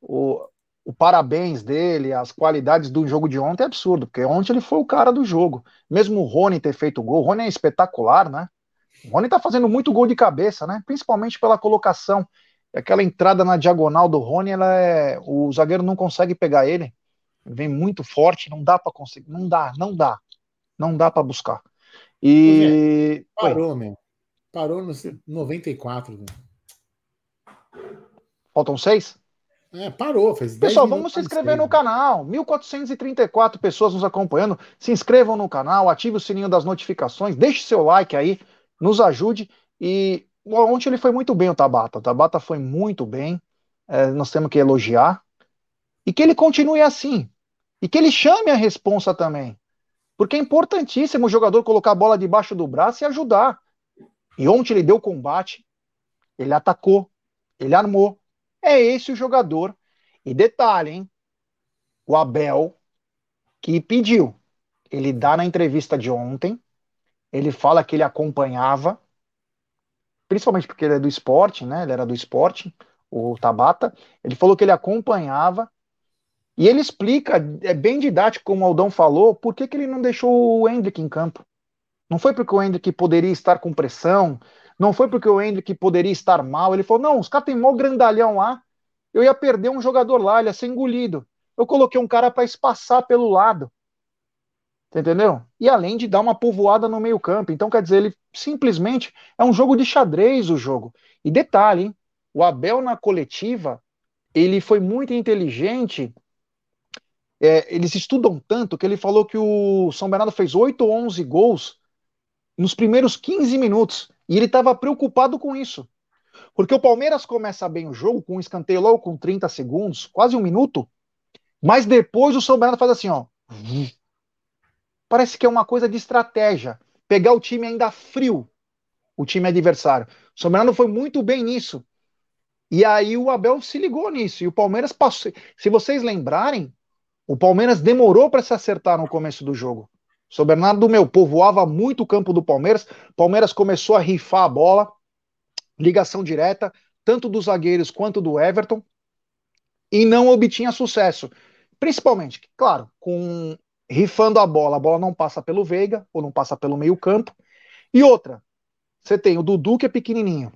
[SPEAKER 2] o, o parabéns dele, as qualidades do jogo de ontem é absurdo, porque ontem ele foi o cara do jogo. Mesmo o Rony ter feito gol, o Rony é espetacular, né? O Rony tá fazendo muito gol de cabeça, né? Principalmente pela colocação. Aquela entrada na diagonal do Rony, ela é. O zagueiro não consegue pegar ele. Vem muito forte, não dá para conseguir. Não dá, não dá. Não dá para buscar. E.
[SPEAKER 1] Parou, meu. Parou no 94. Meu.
[SPEAKER 2] Faltam seis?
[SPEAKER 1] É, parou, fez
[SPEAKER 2] Pessoal, vamos se inscrever no canal. 1.434 pessoas nos acompanhando. Se inscrevam no canal, ative o sininho das notificações, deixe seu like aí, nos ajude. E ontem ele foi muito bem, o Tabata. O Tabata foi muito bem. É, nós temos que elogiar. E que ele continue assim. E que ele chame a responsa também. Porque é importantíssimo o jogador colocar a bola debaixo do braço e ajudar. E ontem ele deu combate, ele atacou, ele armou, é esse o jogador. E detalhe, hein? O Abel que pediu. Ele dá na entrevista de ontem, ele fala que ele acompanhava, principalmente porque ele é do esporte, né? Ele era do esporte, o Tabata. Ele falou que ele acompanhava e ele explica, é bem didático, como o Aldão falou, por que, que ele não deixou o Hendrick em campo. Não foi porque o Hendrick poderia estar com pressão, não foi porque o Hendrick poderia estar mal. Ele falou: não, os caras têm mó grandalhão lá. Eu ia perder um jogador lá, ele ia ser engolido. Eu coloquei um cara para espaçar pelo lado. Entendeu? E além de dar uma povoada no meio-campo. Então, quer dizer, ele simplesmente é um jogo de xadrez o jogo. E detalhe, hein? o Abel na coletiva, ele foi muito inteligente. É, eles estudam tanto que ele falou que o São Bernardo fez 8 ou 11 gols nos primeiros 15 minutos. E ele estava preocupado com isso. Porque o Palmeiras começa bem o jogo, com um escanteio logo com 30 segundos, quase um minuto, mas depois o São Bernardo faz assim, ó. Parece que é uma coisa de estratégia. Pegar o time ainda frio, o time adversário. O São Bernardo foi muito bem nisso. E aí o Abel se ligou nisso. E o Palmeiras passou. Se vocês lembrarem, o Palmeiras demorou para se acertar no começo do jogo. São Bernardo, meu, povoava muito o campo do Palmeiras. Palmeiras começou a rifar a bola, ligação direta, tanto dos zagueiros quanto do Everton, e não obtinha sucesso. Principalmente, claro, com rifando a bola, a bola não passa pelo Veiga, ou não passa pelo meio-campo. E outra, você tem o Dudu, que é pequenininho.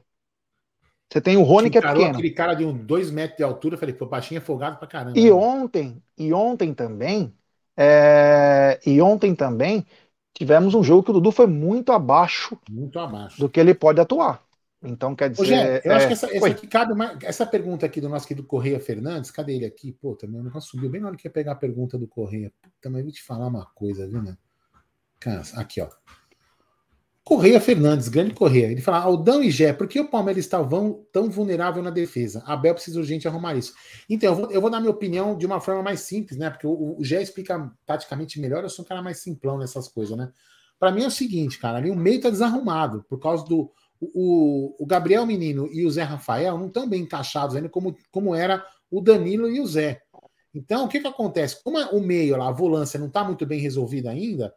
[SPEAKER 2] Você tem o Rony, que é pequeno.
[SPEAKER 1] aquele cara de um dois metros de altura, falei, pô, baixinho é folgado pra caramba.
[SPEAKER 2] E né? ontem, e ontem também, é... e ontem também, tivemos um jogo que o Dudu foi muito abaixo,
[SPEAKER 1] muito abaixo.
[SPEAKER 2] do que ele pode atuar. Então, quer dizer. Ô, Gé,
[SPEAKER 1] eu é... acho que essa, essa, aqui cabe mais, essa pergunta aqui do nosso querido Correia Fernandes, cadê ele aqui? Pô, também não subiu bem na hora que ia pegar a pergunta do Correia. Também vou te falar uma coisa, viu, né? Aqui, ó. Correia Fernandes, grande Correia. Ele fala: Aldão e Gé, por que o Palmeiras está tão vulnerável na defesa? Abel precisa urgente arrumar isso. Então, eu vou, eu vou, dar minha opinião de uma forma mais simples, né? Porque o, o Gé explica taticamente melhor, eu sou um cara mais simplão nessas coisas, né? Para mim é o seguinte, cara, ali o meio tá desarrumado por causa do o, o Gabriel Menino e o Zé Rafael não estão bem encaixados ainda como, como era o Danilo e o Zé. Então, o que, que acontece? Como o meio, lá, a volância não está muito bem resolvida ainda,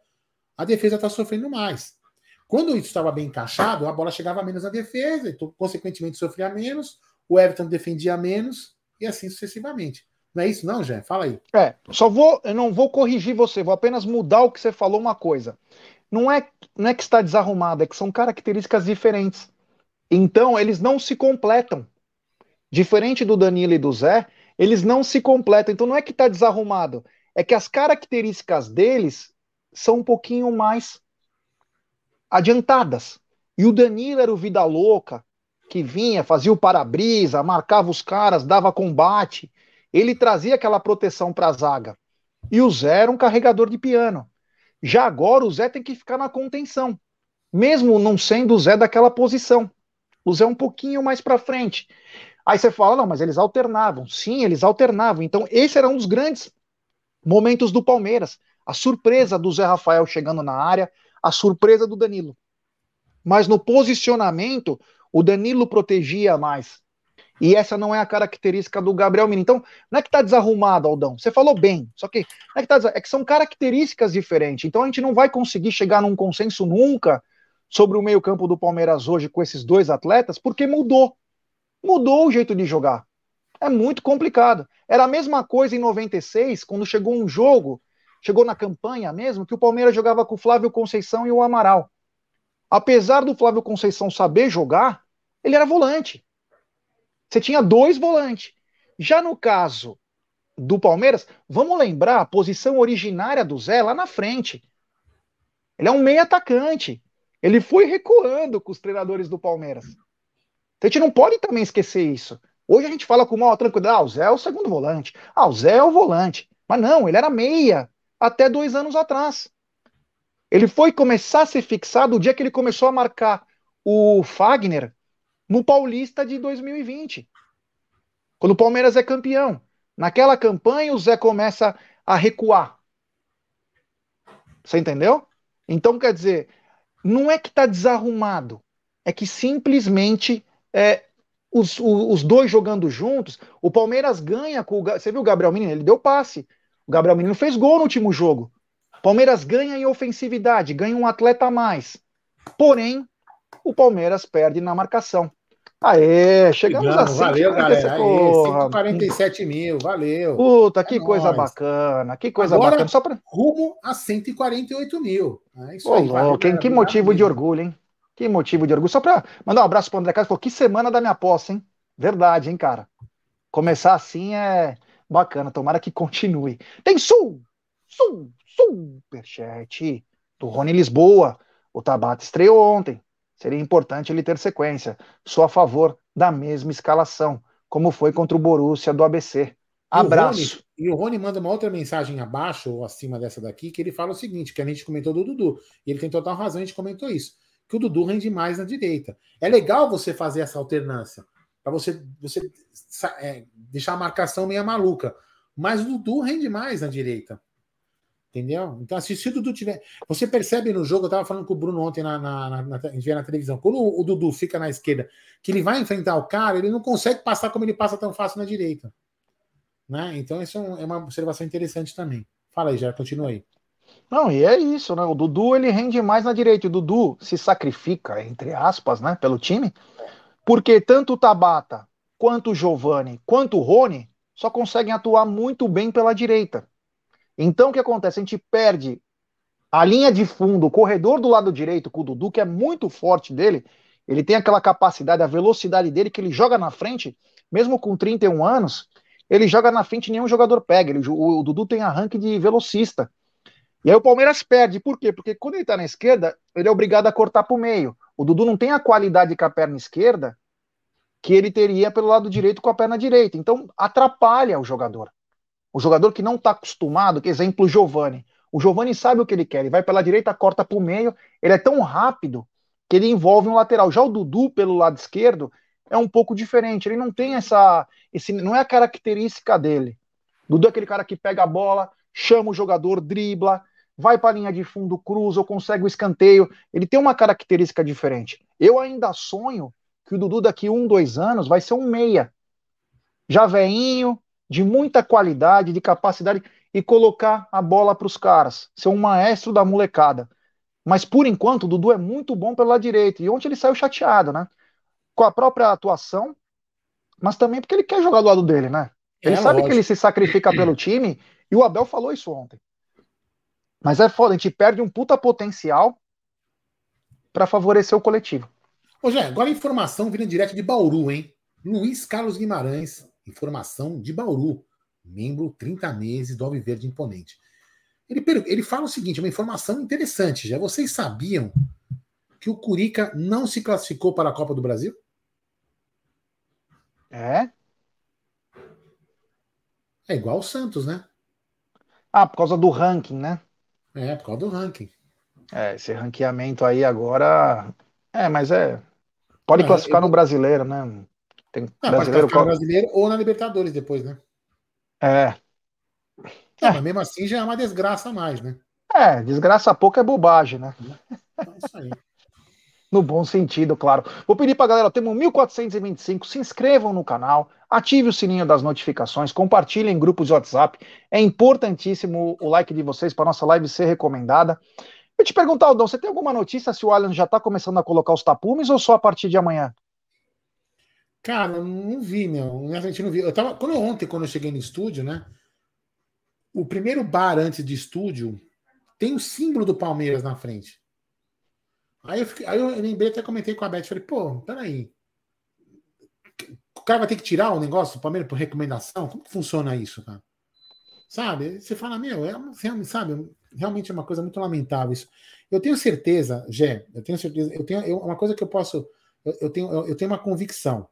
[SPEAKER 1] a defesa está sofrendo mais. Quando isso estava bem encaixado, a bola chegava menos na defesa, então, consequentemente sofria menos, o Everton defendia menos e assim sucessivamente. Não é isso, não, Jé? Fala aí.
[SPEAKER 2] É, só vou, eu não vou corrigir você, vou apenas mudar o que você falou uma coisa. Não é, não é que está desarrumado, é que são características diferentes. Então, eles não se completam. Diferente do Danilo e do Zé, eles não se completam. Então, não é que está desarrumado, é que as características deles são um pouquinho mais adiantadas. E o Danilo era o vida louca, que vinha, fazia o para-brisa, marcava os caras, dava combate. Ele trazia aquela proteção para a zaga. E o Zé era um carregador de piano. Já agora o Zé tem que ficar na contenção, mesmo não sendo o Zé daquela posição. O Zé é um pouquinho mais para frente. Aí você fala, não, mas eles alternavam. Sim, eles alternavam. Então, esse era um dos grandes momentos do Palmeiras. A surpresa do Zé Rafael chegando na área, a surpresa do Danilo. Mas no posicionamento, o Danilo protegia mais. E essa não é a característica do Gabriel Menino. Então, não é que está desarrumado, Aldão. Você falou bem. Só que, é que, tá, é que são características diferentes. Então, a gente não vai conseguir chegar num consenso nunca sobre o meio-campo do Palmeiras hoje com esses dois atletas, porque mudou. Mudou o jeito de jogar. É muito complicado. Era a mesma coisa em 96, quando chegou um jogo, chegou na campanha mesmo, que o Palmeiras jogava com o Flávio Conceição e o Amaral. Apesar do Flávio Conceição saber jogar, ele era volante. Você tinha dois volantes. Já no caso do Palmeiras, vamos lembrar a posição originária do Zé lá na frente. Ele é um meio atacante. Ele foi recuando com os treinadores do Palmeiras. A gente não pode também esquecer isso. Hoje a gente fala com maior tranquilidade, ah, o Zé é o segundo volante. Ah, o Zé é o volante. Mas não, ele era meia até dois anos atrás. Ele foi começar a ser fixado o dia que ele começou a marcar o Fagner no Paulista de 2020. Quando o Palmeiras é campeão. Naquela campanha, o Zé começa a recuar. Você entendeu? Então, quer dizer, não é que está desarrumado, é que simplesmente é, os, os, dois jogando juntos, o Palmeiras ganha com o. Você viu o Gabriel Menino? Ele deu passe. O Gabriel Menino fez gol no último jogo. Palmeiras ganha em ofensividade, ganha um atleta a mais. Porém, o Palmeiras perde na marcação. Aê, chegamos
[SPEAKER 1] Chegamos, a Valeu, galera. Aê, 147 mil, valeu.
[SPEAKER 2] Puta, que é coisa nóis. bacana, que coisa Agora, bacana. Só pra...
[SPEAKER 1] rumo a 148 mil.
[SPEAKER 2] É isso Ô, aí. Hein? Que motivo de orgulho, hein? Que motivo de orgulho. Só para mandar um abraço para o André Carlos. Falou, que semana da minha aposta, hein? Verdade, hein, cara? Começar assim é bacana. Tomara que continue. Tem sul, sul, superchat do Rony Lisboa. O Tabata estreou ontem. Seria importante ele ter sequência. Sou a favor da mesma escalação, como foi contra o Borussia do ABC. Abraço.
[SPEAKER 1] E o, Rony, e o Rony manda uma outra mensagem abaixo ou acima dessa daqui, que ele fala o seguinte: que a gente comentou do Dudu. E ele tem total razão, a gente comentou isso que o Dudu rende mais na direita. É legal você fazer essa alternância, para você, você é, deixar a marcação meio maluca. Mas o Dudu rende mais na direita. Entendeu? Então, assim, se o Dudu tiver. Você percebe no jogo, eu estava falando com o Bruno ontem na, na, na, na, televisão, quando o, o Dudu fica na esquerda, que ele vai enfrentar o cara, ele não consegue passar como ele passa tão fácil na direita. Né? Então, isso é, é uma observação interessante também. Fala aí, já continua aí.
[SPEAKER 2] Não, e é isso, né? O Dudu ele rende mais na direita. O Dudu se sacrifica, entre aspas, né, pelo time, porque tanto o Tabata, quanto o Giovani, quanto o Rony só conseguem atuar muito bem pela direita. Então o que acontece? A gente perde a linha de fundo, o corredor do lado direito com o Dudu, que é muito forte dele. Ele tem aquela capacidade, a velocidade dele, que ele joga na frente, mesmo com 31 anos, ele joga na frente e nenhum jogador pega. Ele, o, o Dudu tem arranque de velocista. E aí o Palmeiras perde. Por quê? Porque quando ele está na esquerda, ele é obrigado a cortar para o meio. O Dudu não tem a qualidade com a perna esquerda que ele teria pelo lado direito com a perna direita. Então atrapalha o jogador. O jogador que não está acostumado, que exemplo o Giovani. O Giovani sabe o que ele quer, ele vai pela direita, corta para o meio, ele é tão rápido que ele envolve um lateral. Já o Dudu, pelo lado esquerdo, é um pouco diferente. Ele não tem essa. Esse, não é a característica dele. Dudu é aquele cara que pega a bola, chama o jogador, dribla, vai para a linha de fundo, cruza ou consegue o escanteio. Ele tem uma característica diferente. Eu ainda sonho que o Dudu daqui um, dois anos vai ser um meia. Já veinho, de muita qualidade, de capacidade, e colocar a bola para os caras. Ser um maestro da molecada. Mas por enquanto o Dudu é muito bom pelo lado direito. E ontem ele saiu chateado, né? Com a própria atuação, mas também porque ele quer jogar do lado dele, né? Ele é, sabe lógico. que ele se sacrifica pelo time, e o Abel falou isso ontem. Mas é foda, a gente perde um puta potencial para favorecer o coletivo.
[SPEAKER 1] Ô, Jé, agora a informação vindo direto de Bauru, hein? Luiz Carlos Guimarães, informação de Bauru, membro 30 meses do Alviverde Imponente. Ele, ele fala o seguinte, uma informação interessante, já vocês sabiam que o Curica não se classificou para a Copa do Brasil?
[SPEAKER 2] É?
[SPEAKER 1] É igual o Santos, né?
[SPEAKER 2] Ah, por causa do ranking, né?
[SPEAKER 1] É, por causa do ranking.
[SPEAKER 2] É, esse ranqueamento aí agora. É, mas é. Pode é, classificar eu... no brasileiro, né?
[SPEAKER 1] Tem não, brasileiro, pode no brasileiro ou na Libertadores depois, né?
[SPEAKER 2] É.
[SPEAKER 1] Não, é. Mas mesmo assim já é uma desgraça a mais, né?
[SPEAKER 2] É, desgraça pouco é bobagem, né? É isso aí. no bom sentido, claro. Vou pedir pra galera, temos 1425, se inscrevam no canal, ative o sininho das notificações, compartilhem em grupos de WhatsApp. É importantíssimo o like de vocês para nossa live ser recomendada. Eu te perguntar, Aldão, você tem alguma notícia se o Allianz já está começando a colocar os tapumes ou só a partir de amanhã?
[SPEAKER 1] Cara, não vi, meu. A gente não vi. Eu tava, quando ontem, quando eu cheguei no estúdio, né? O primeiro bar antes de estúdio tem o símbolo do Palmeiras na frente. Aí eu, fiquei, aí eu lembrei, até comentei com a Beth, falei, pô, peraí. Cara vai ter que tirar o negócio do Palmeiras por recomendação? Como que funciona isso, cara? Sabe? Você fala, meu, é, sabe, realmente é uma coisa muito lamentável isso. Eu tenho certeza, Gé, eu tenho certeza, eu tenho eu, uma coisa que eu posso, eu, eu tenho, eu, eu, tenho uma convicção.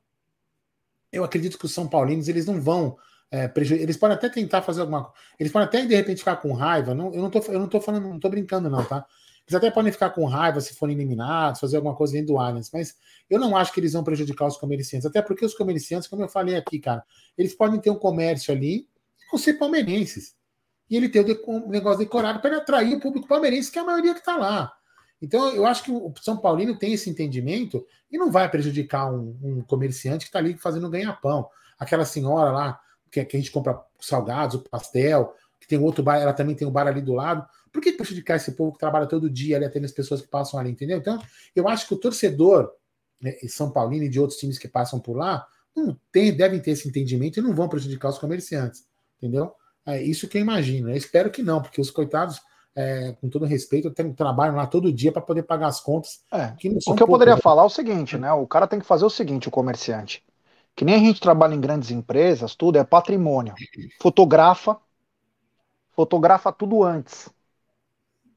[SPEAKER 1] Eu acredito que os São Paulinos eles não vão é, eles podem até tentar fazer alguma coisa. Eles podem até de repente ficar com raiva. Não, eu não tô, eu não tô falando, não tô brincando, não, tá? Eles até podem ficar com raiva se forem eliminados, fazer alguma coisa dentro do Allianz, mas eu não acho que eles vão prejudicar os comerciantes. Até porque os comerciantes, como eu falei aqui, cara, eles podem ter um comércio ali e ser palmeirenses. E ele ter o negócio decorado para atrair o público palmeirense, que é a maioria que está lá. Então, eu acho que o São Paulino tem esse entendimento e não vai prejudicar um, um comerciante que está ali fazendo ganha-pão. Aquela senhora lá, que, que a gente compra salgados, o pastel, que tem outro bar, ela também tem um bar ali do lado. Por que prejudicar esse povo que trabalha todo dia ali, atende as pessoas que passam ali, entendeu? Então, eu acho que o torcedor né, São Paulino e de outros times que passam por lá não tem, devem ter esse entendimento e não vão prejudicar os comerciantes, entendeu? É isso que eu imagino. Eu espero que não, porque os coitados, é, com todo respeito, trabalham lá todo dia para poder pagar as contas.
[SPEAKER 2] É, que o que eu poderia falar é o seguinte, né? O cara tem que fazer o seguinte, o comerciante. Que nem a gente trabalha em grandes empresas, tudo é patrimônio. Fotografa, fotografa tudo antes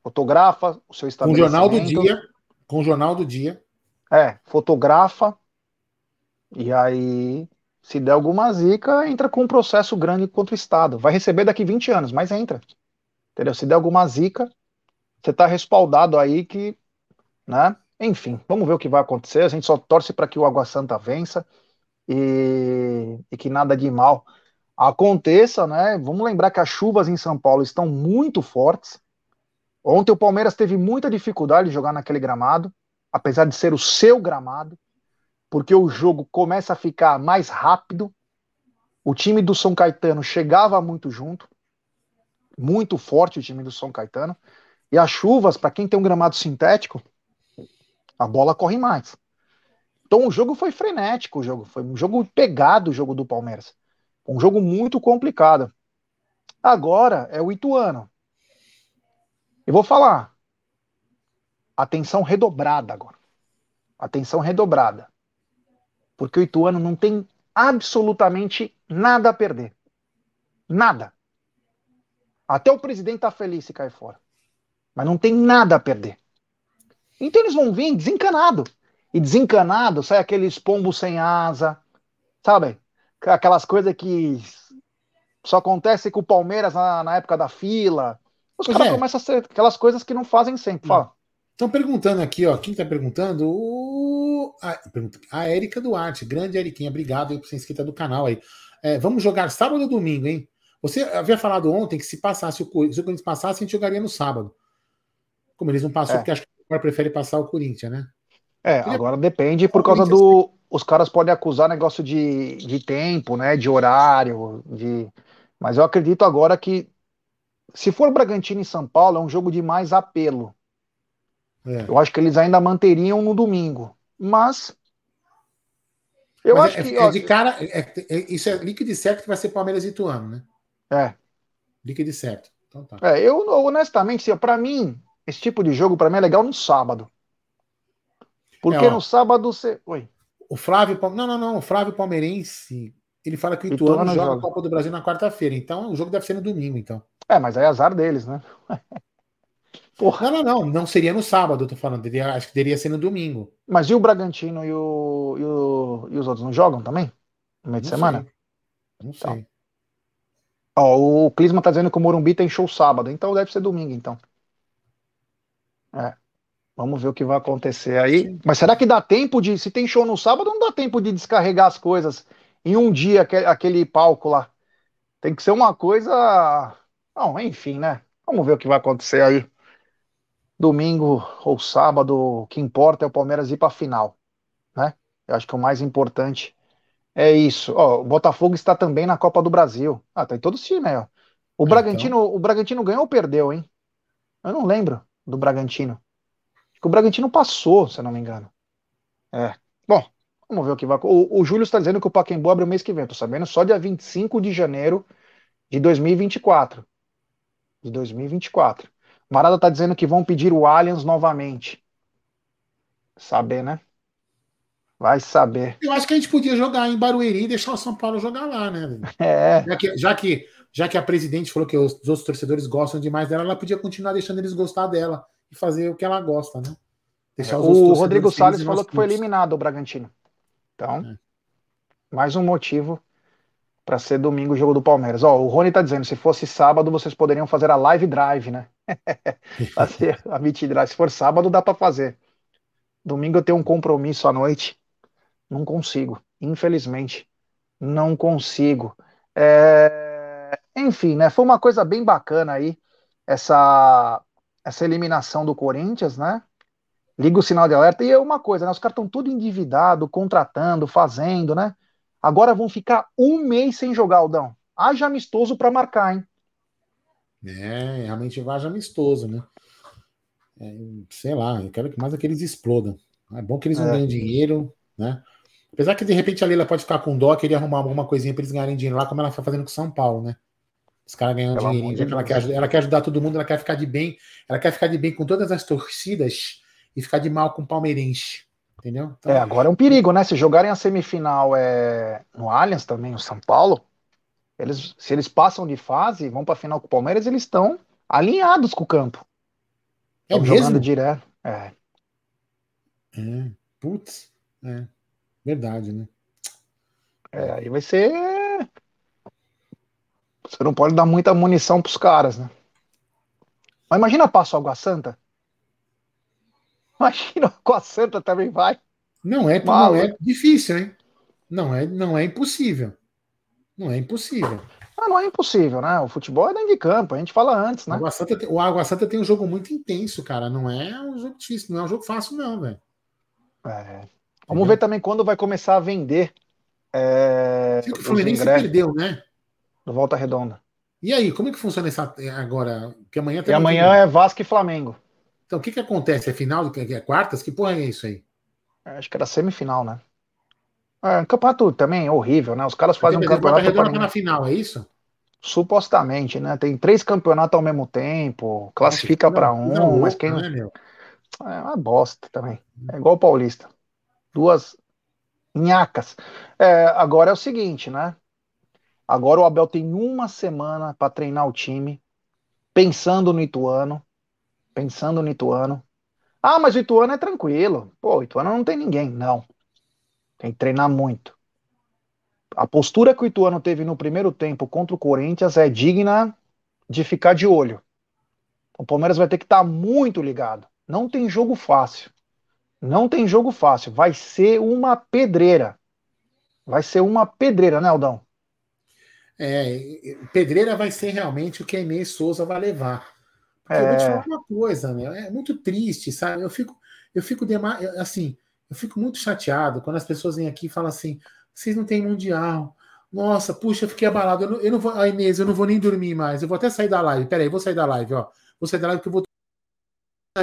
[SPEAKER 2] fotografa o seu estabelecimento.
[SPEAKER 1] Com o jornal do dia. Com o jornal do dia.
[SPEAKER 2] É, fotografa. E aí, se der alguma zica, entra com um processo grande contra o Estado. Vai receber daqui 20 anos, mas entra. Entendeu? Se der alguma zica, você está respaldado aí que. Né? Enfim, vamos ver o que vai acontecer. A gente só torce para que o Água Santa vença e, e que nada de mal aconteça, né? Vamos lembrar que as chuvas em São Paulo estão muito fortes. Ontem o Palmeiras teve muita dificuldade de jogar naquele gramado, apesar de ser o seu gramado, porque o jogo começa a ficar mais rápido. O time do São Caetano chegava muito junto, muito forte o time do São Caetano. E as chuvas, para quem tem um gramado sintético, a bola corre mais. Então o jogo foi frenético, o jogo foi um jogo pegado, o jogo do Palmeiras. Um jogo muito complicado. Agora é o Ituano. Eu vou falar. Atenção redobrada agora. Atenção redobrada. Porque o Ituano não tem absolutamente nada a perder. Nada. Até o presidente tá feliz se cair fora. Mas não tem nada a perder. Então eles vão vir desencanado. E desencanado sai aqueles pombos sem asa, sabe? Aquelas coisas que só acontece com o Palmeiras na, na época da fila, os caras é. começam a ser aquelas coisas que não fazem sempre.
[SPEAKER 1] Estão perguntando aqui, ó. Quem está perguntando? O... A, a Érica Duarte, grande Eriquinha, obrigado aí por ser inscrita do canal aí. É, vamos jogar sábado ou domingo, hein? Você havia falado ontem que se passasse o se o Corinthians passasse, a gente jogaria no sábado. Como eles não passou, é. porque acho que o prefere passar o Corinthians, né?
[SPEAKER 2] É, agora depende por causa do. Os caras podem acusar negócio de, de tempo, né? De horário, de. Mas eu acredito agora que se for Bragantino e São Paulo, é um jogo de mais apelo. É. Eu acho que eles ainda manteriam no domingo. Mas.
[SPEAKER 1] Eu mas acho é, que. É, ó, de cara, é, é, isso é líquido certo que vai ser Palmeiras e Ituano, né?
[SPEAKER 2] É.
[SPEAKER 1] Líquido certo. Então tá.
[SPEAKER 2] É, eu, honestamente, para mim, esse tipo de jogo, para mim, é legal no sábado. Porque é, no sábado você. Oi.
[SPEAKER 1] O Flávio. Não, não, não. O Flávio Palmeirense. Ele fala que o Ituano, Ituano joga, joga a Copa do Brasil na quarta-feira. Então o jogo deve ser no domingo, então.
[SPEAKER 2] É, mas aí é azar deles, né?
[SPEAKER 1] Porra. Não, não, não. Não seria no sábado, eu tô falando. Teria, acho que deveria ser no domingo.
[SPEAKER 2] Mas e o Bragantino e, o, e, o, e os outros não jogam também? No meio de não semana? Sei.
[SPEAKER 1] Não sei. Então.
[SPEAKER 2] Ó, o Clisma tá dizendo que o Morumbi tem show sábado, então deve ser domingo, então. É. Vamos ver o que vai acontecer aí. Mas será que dá tempo de. Se tem show no sábado, não dá tempo de descarregar as coisas em um dia, aquele palco lá. Tem que ser uma coisa. Não, enfim, né? Vamos ver o que vai acontecer aí. Domingo ou sábado, o que importa é o Palmeiras ir para a final, né? Eu acho que o mais importante é isso. Ó, o Botafogo está também na Copa do Brasil. Ah, tá em todos os times aí, ó. O é, Bragantino, então... o Bragantino ganhou ou perdeu, hein? Eu não lembro do Bragantino. Que o Bragantino passou, se eu não me engano. É. Bom, vamos ver o que vai. O, o Júlio está dizendo que o Paquembu abre o mês que vem. Tô sabendo só dia 25 de janeiro de 2024. De 2024. O Marada tá dizendo que vão pedir o Allianz novamente. Saber, né? Vai saber.
[SPEAKER 1] Eu acho que a gente podia jogar em Barueri e deixar o São Paulo jogar lá, né?
[SPEAKER 2] É.
[SPEAKER 1] Já que, já que, já que a presidente falou que os outros torcedores gostam demais dela, ela podia continuar deixando eles gostar dela e fazer o que ela gosta, né?
[SPEAKER 2] Deixar o Rodrigo Salles falou que foi eliminado o Bragantino. Então, é. mais um motivo para ser domingo o jogo do Palmeiras. Ó, o Rony tá dizendo, se fosse sábado, vocês poderiam fazer a live drive, né? fazer a meet drive. Se for sábado, dá para fazer. Domingo eu tenho um compromisso à noite. Não consigo. Infelizmente, não consigo. É... Enfim, né? Foi uma coisa bem bacana aí, essa, essa eliminação do Corinthians, né? Liga o sinal de alerta. E é uma coisa, né? Os caras estão tudo endividado, contratando, fazendo, né? Agora vão ficar um mês sem jogar, Aldão. Haja amistoso para marcar, hein?
[SPEAKER 1] É, realmente haja amistoso, né? É, sei lá, eu quero que mais é que eles explodam. É bom que eles não é. ganhem dinheiro, né? Apesar que de repente a Leila pode ficar com dó, queria arrumar alguma coisinha para eles ganharem dinheiro lá, como ela está fazendo com São Paulo, né? Os caras ganhando dinheirinho, de ela, quer, ela quer ajudar todo mundo, ela quer ficar de bem, ela quer ficar de bem com todas as torcidas e ficar de mal com o palmeirense. Entendeu?
[SPEAKER 2] Então, é, agora é um perigo, né? Se jogarem a semifinal é, no Allianz também, o São Paulo, eles, se eles passam de fase, vão para a final com o Palmeiras, eles estão alinhados com o campo.
[SPEAKER 1] É mesmo? Jogando
[SPEAKER 2] direto. É.
[SPEAKER 1] é. Putz. É. Verdade, né?
[SPEAKER 2] É, aí vai ser. Você não pode dar muita munição pros caras, né? Mas imagina passo Água Santa. Imagina com a Santa também vai.
[SPEAKER 1] Não é, não é difícil, hein? Não é, não é impossível. Não é impossível.
[SPEAKER 2] Ah, não é impossível, né? O futebol é dentro de campo, a gente fala antes, né?
[SPEAKER 1] O Água Santa, o Água Santa tem um jogo muito intenso, cara. Não é um jogo difícil, não é um jogo fácil, não, velho.
[SPEAKER 2] É. Vamos ver também quando vai começar a vender. É,
[SPEAKER 1] o Fluminense perdeu, né?
[SPEAKER 2] Do Volta Redonda.
[SPEAKER 1] E aí, como é que funciona essa agora? Que amanhã
[SPEAKER 2] e amanhã é Vasco e Flamengo.
[SPEAKER 1] Então, o que que acontece? É final, é quartas? Que porra é isso aí?
[SPEAKER 2] É, acho que era semifinal, né? É, campeonato também horrível, né? Os caras fazem um campeonato.
[SPEAKER 1] Redonda tá na final, é isso?
[SPEAKER 2] Supostamente, né? Tem três campeonatos ao mesmo tempo, classifica para um, não, mas quem. Né? É uma bosta também. É igual o Paulista. Duas nhacas. É, agora é o seguinte, né? Agora o Abel tem uma semana para treinar o time, pensando no Ituano pensando no Ituano. Ah, mas o Ituano é tranquilo. Pô, o Ituano não tem ninguém. Não. Tem que treinar muito. A postura que o Ituano teve no primeiro tempo contra o Corinthians é digna de ficar de olho. O Palmeiras vai ter que estar tá muito ligado. Não tem jogo fácil. Não tem jogo fácil. Vai ser uma pedreira. Vai ser uma pedreira, né, Aldão?
[SPEAKER 1] É, pedreira vai ser realmente o que a Inês Souza vai levar. É... Eu vou te falar uma coisa, meu, é muito triste, sabe? Eu fico, eu fico assim, eu fico muito chateado quando as pessoas vêm aqui e falam assim: vocês não têm mundial. Nossa, puxa, eu fiquei abalado. Eu não, eu não vou, a Inês, eu não vou nem dormir mais. Eu vou até sair da live. Peraí, vou sair da live, ó. Vou sair da live porque eu vou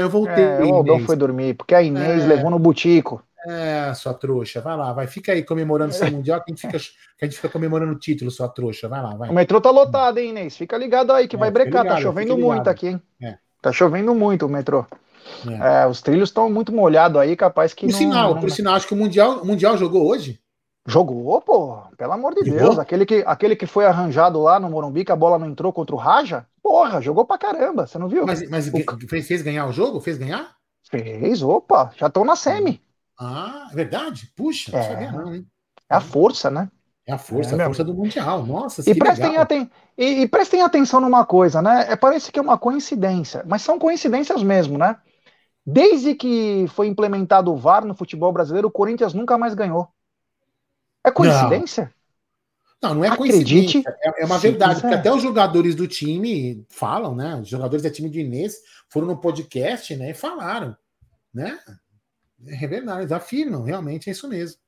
[SPEAKER 1] eu voltei. É,
[SPEAKER 2] o Aldão foi dormir, porque a Inês é... levou no butico.
[SPEAKER 1] É, sua trouxa, vai lá, vai. Fica aí comemorando o seu Mundial, que a, gente fica, que a gente fica comemorando o título, sua trouxa. Vai lá, vai.
[SPEAKER 2] O metrô tá lotado, hein, Inês? Fica ligado aí que é, vai brecar. Tá ligado, tá chovendo muito aqui, hein? É. Tá chovendo muito o metrô. É. É, os trilhos estão muito molhados aí, capaz que.
[SPEAKER 1] Por
[SPEAKER 2] não,
[SPEAKER 1] sinal, não... por sinal, acho que o Mundial, o Mundial jogou hoje.
[SPEAKER 2] Jogou, pô, pelo amor de jogou? Deus. Aquele que, aquele que foi arranjado lá no Morumbi, que a bola não entrou contra o Raja, porra, jogou pra caramba, você não viu?
[SPEAKER 1] Mas, mas o... fez, fez ganhar o jogo? Fez ganhar?
[SPEAKER 2] Fez, opa, já estão na semi.
[SPEAKER 1] Ah, é verdade? Puxa,
[SPEAKER 2] é, não, hein? É a força, né?
[SPEAKER 1] É a força, é, a força do Mundial. Nossa,
[SPEAKER 2] e prestem, aten e, e, prestem atenção numa coisa, né? É, parece que é uma coincidência, mas são coincidências mesmo, né? Desde que foi implementado o VAR no futebol brasileiro, o Corinthians nunca mais ganhou. É coincidência?
[SPEAKER 1] Não, não, não é Acredite, coincidência. É, é uma verdade, porque até os jogadores do time falam, né? Os jogadores da time de Inês foram no podcast, né? E falaram, né? É verdade, afirmam, realmente é isso mesmo.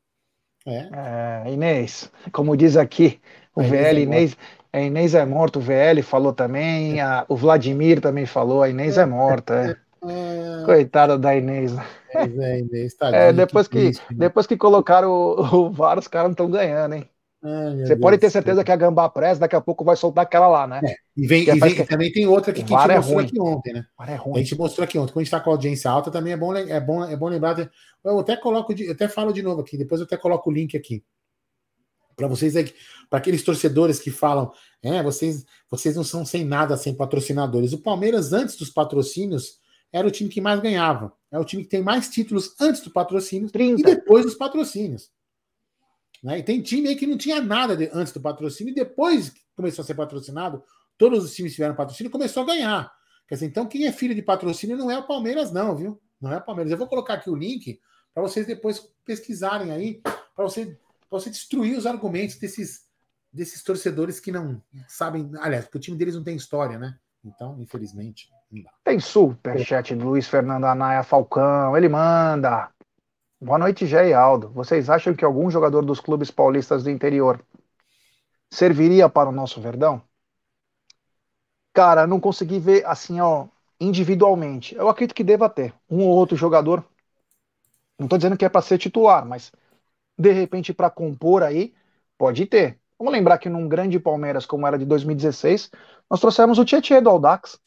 [SPEAKER 2] É. é Inês, como diz aqui, o a VL é Inês, a Inês é morto, o VL falou também, a, o Vladimir também falou, a Inês é, é morta. É. é. Coitada da Inês. É, Inês é, depois, que, né? depois que colocaram o, o VAR, os caras não estão ganhando, hein? Você Deus pode ter certeza Deus. que a Gambá Press daqui a pouco vai soltar aquela lá, né? É,
[SPEAKER 1] e, vem, e, vem, que... também tem outra que, que a gente é mostrou ruim. aqui ontem, né? É a gente mostrou aqui ontem. Quando a gente está com a audiência alta, também é bom, é bom, é bom lembrar. Eu até coloco, eu até falo de novo aqui, depois eu até coloco o link aqui. Para vocês para aqueles torcedores que falam, é, vocês, vocês não são sem nada sem patrocinadores. O Palmeiras, antes dos patrocínios, era o time que mais ganhava. É o time que tem mais títulos antes do patrocínio 30. e depois dos patrocínios. Né? E tem time aí que não tinha nada de, antes do patrocínio e depois que começou a ser patrocinado, todos os times tiveram patrocínio começou a ganhar. Quer dizer, então quem é filho de patrocínio não é o Palmeiras, não, viu? Não é o Palmeiras. Eu vou colocar aqui o link para vocês depois pesquisarem aí, para você, você destruir os argumentos desses, desses torcedores que não sabem. Aliás, porque o time deles não tem história, né? Então, infelizmente.
[SPEAKER 2] Tem superchat do Luiz Fernando Anaia Falcão, ele manda. Boa noite, Jé e Aldo. Vocês acham que algum jogador dos clubes paulistas do interior serviria para o nosso Verdão? Cara, não consegui ver assim, ó, individualmente. Eu acredito que deva ter um ou outro jogador. Não estou dizendo que é para ser titular, mas de repente para compor aí, pode ter. Vamos lembrar que num grande Palmeiras como era de 2016, nós trouxemos o Tietchan do Aldax.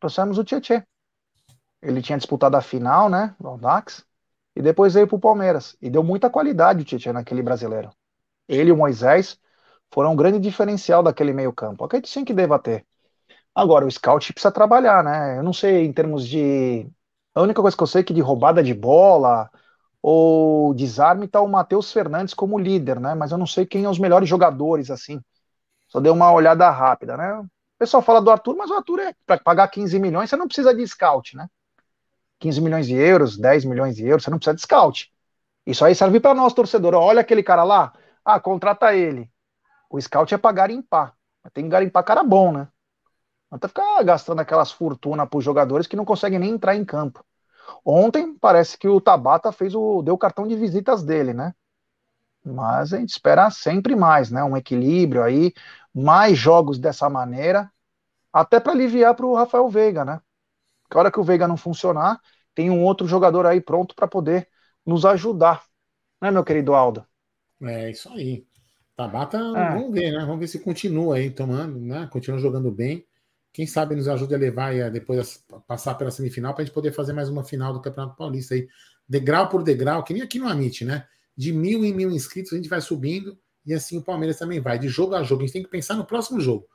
[SPEAKER 2] Trouxemos o Tietchan. Ele tinha disputado a final, né, do Aldax e depois veio para o Palmeiras. E deu muita qualidade o Tietchan naquele brasileiro. Ele e o Moisés foram um grande diferencial daquele meio-campo. Acredito sim que deva ter. Agora, o scout precisa trabalhar, né? Eu não sei em termos de. A única coisa que eu sei é que de roubada de bola ou desarme está o Matheus Fernandes como líder, né? Mas eu não sei quem é os melhores jogadores, assim. Só dei uma olhada rápida, né? O pessoal fala do Arthur, mas o Arthur é para pagar 15 milhões, você não precisa de scout, né? 15 milhões de euros, 10 milhões de euros, você não precisa de scout. Isso aí serve para nós, torcedor. Olha aquele cara lá, ah, contrata ele. O scout é para garimpar. Tem que garimpar cara bom, né? Não tá ficar gastando aquelas fortunas para os jogadores que não conseguem nem entrar em campo. Ontem parece que o Tabata fez o deu o cartão de visitas dele, né? Mas a gente espera sempre mais, né? Um equilíbrio aí, mais jogos dessa maneira, até para aliviar para o Rafael Veiga, né? Que a hora que o Veiga não funcionar, tem um outro jogador aí pronto para poder nos ajudar. Né, meu querido Aldo?
[SPEAKER 1] É isso aí. Tabata, é. vamos ver, né? Vamos ver se continua aí tomando, né? Continua jogando bem. Quem sabe nos ajude a levar e a depois a passar pela semifinal para a gente poder fazer mais uma final do Campeonato Paulista aí, degrau por degrau, que nem aqui no Amit, né? De mil em mil inscritos a gente vai subindo e assim o Palmeiras também vai, de jogo a jogo. A gente tem que pensar no próximo jogo.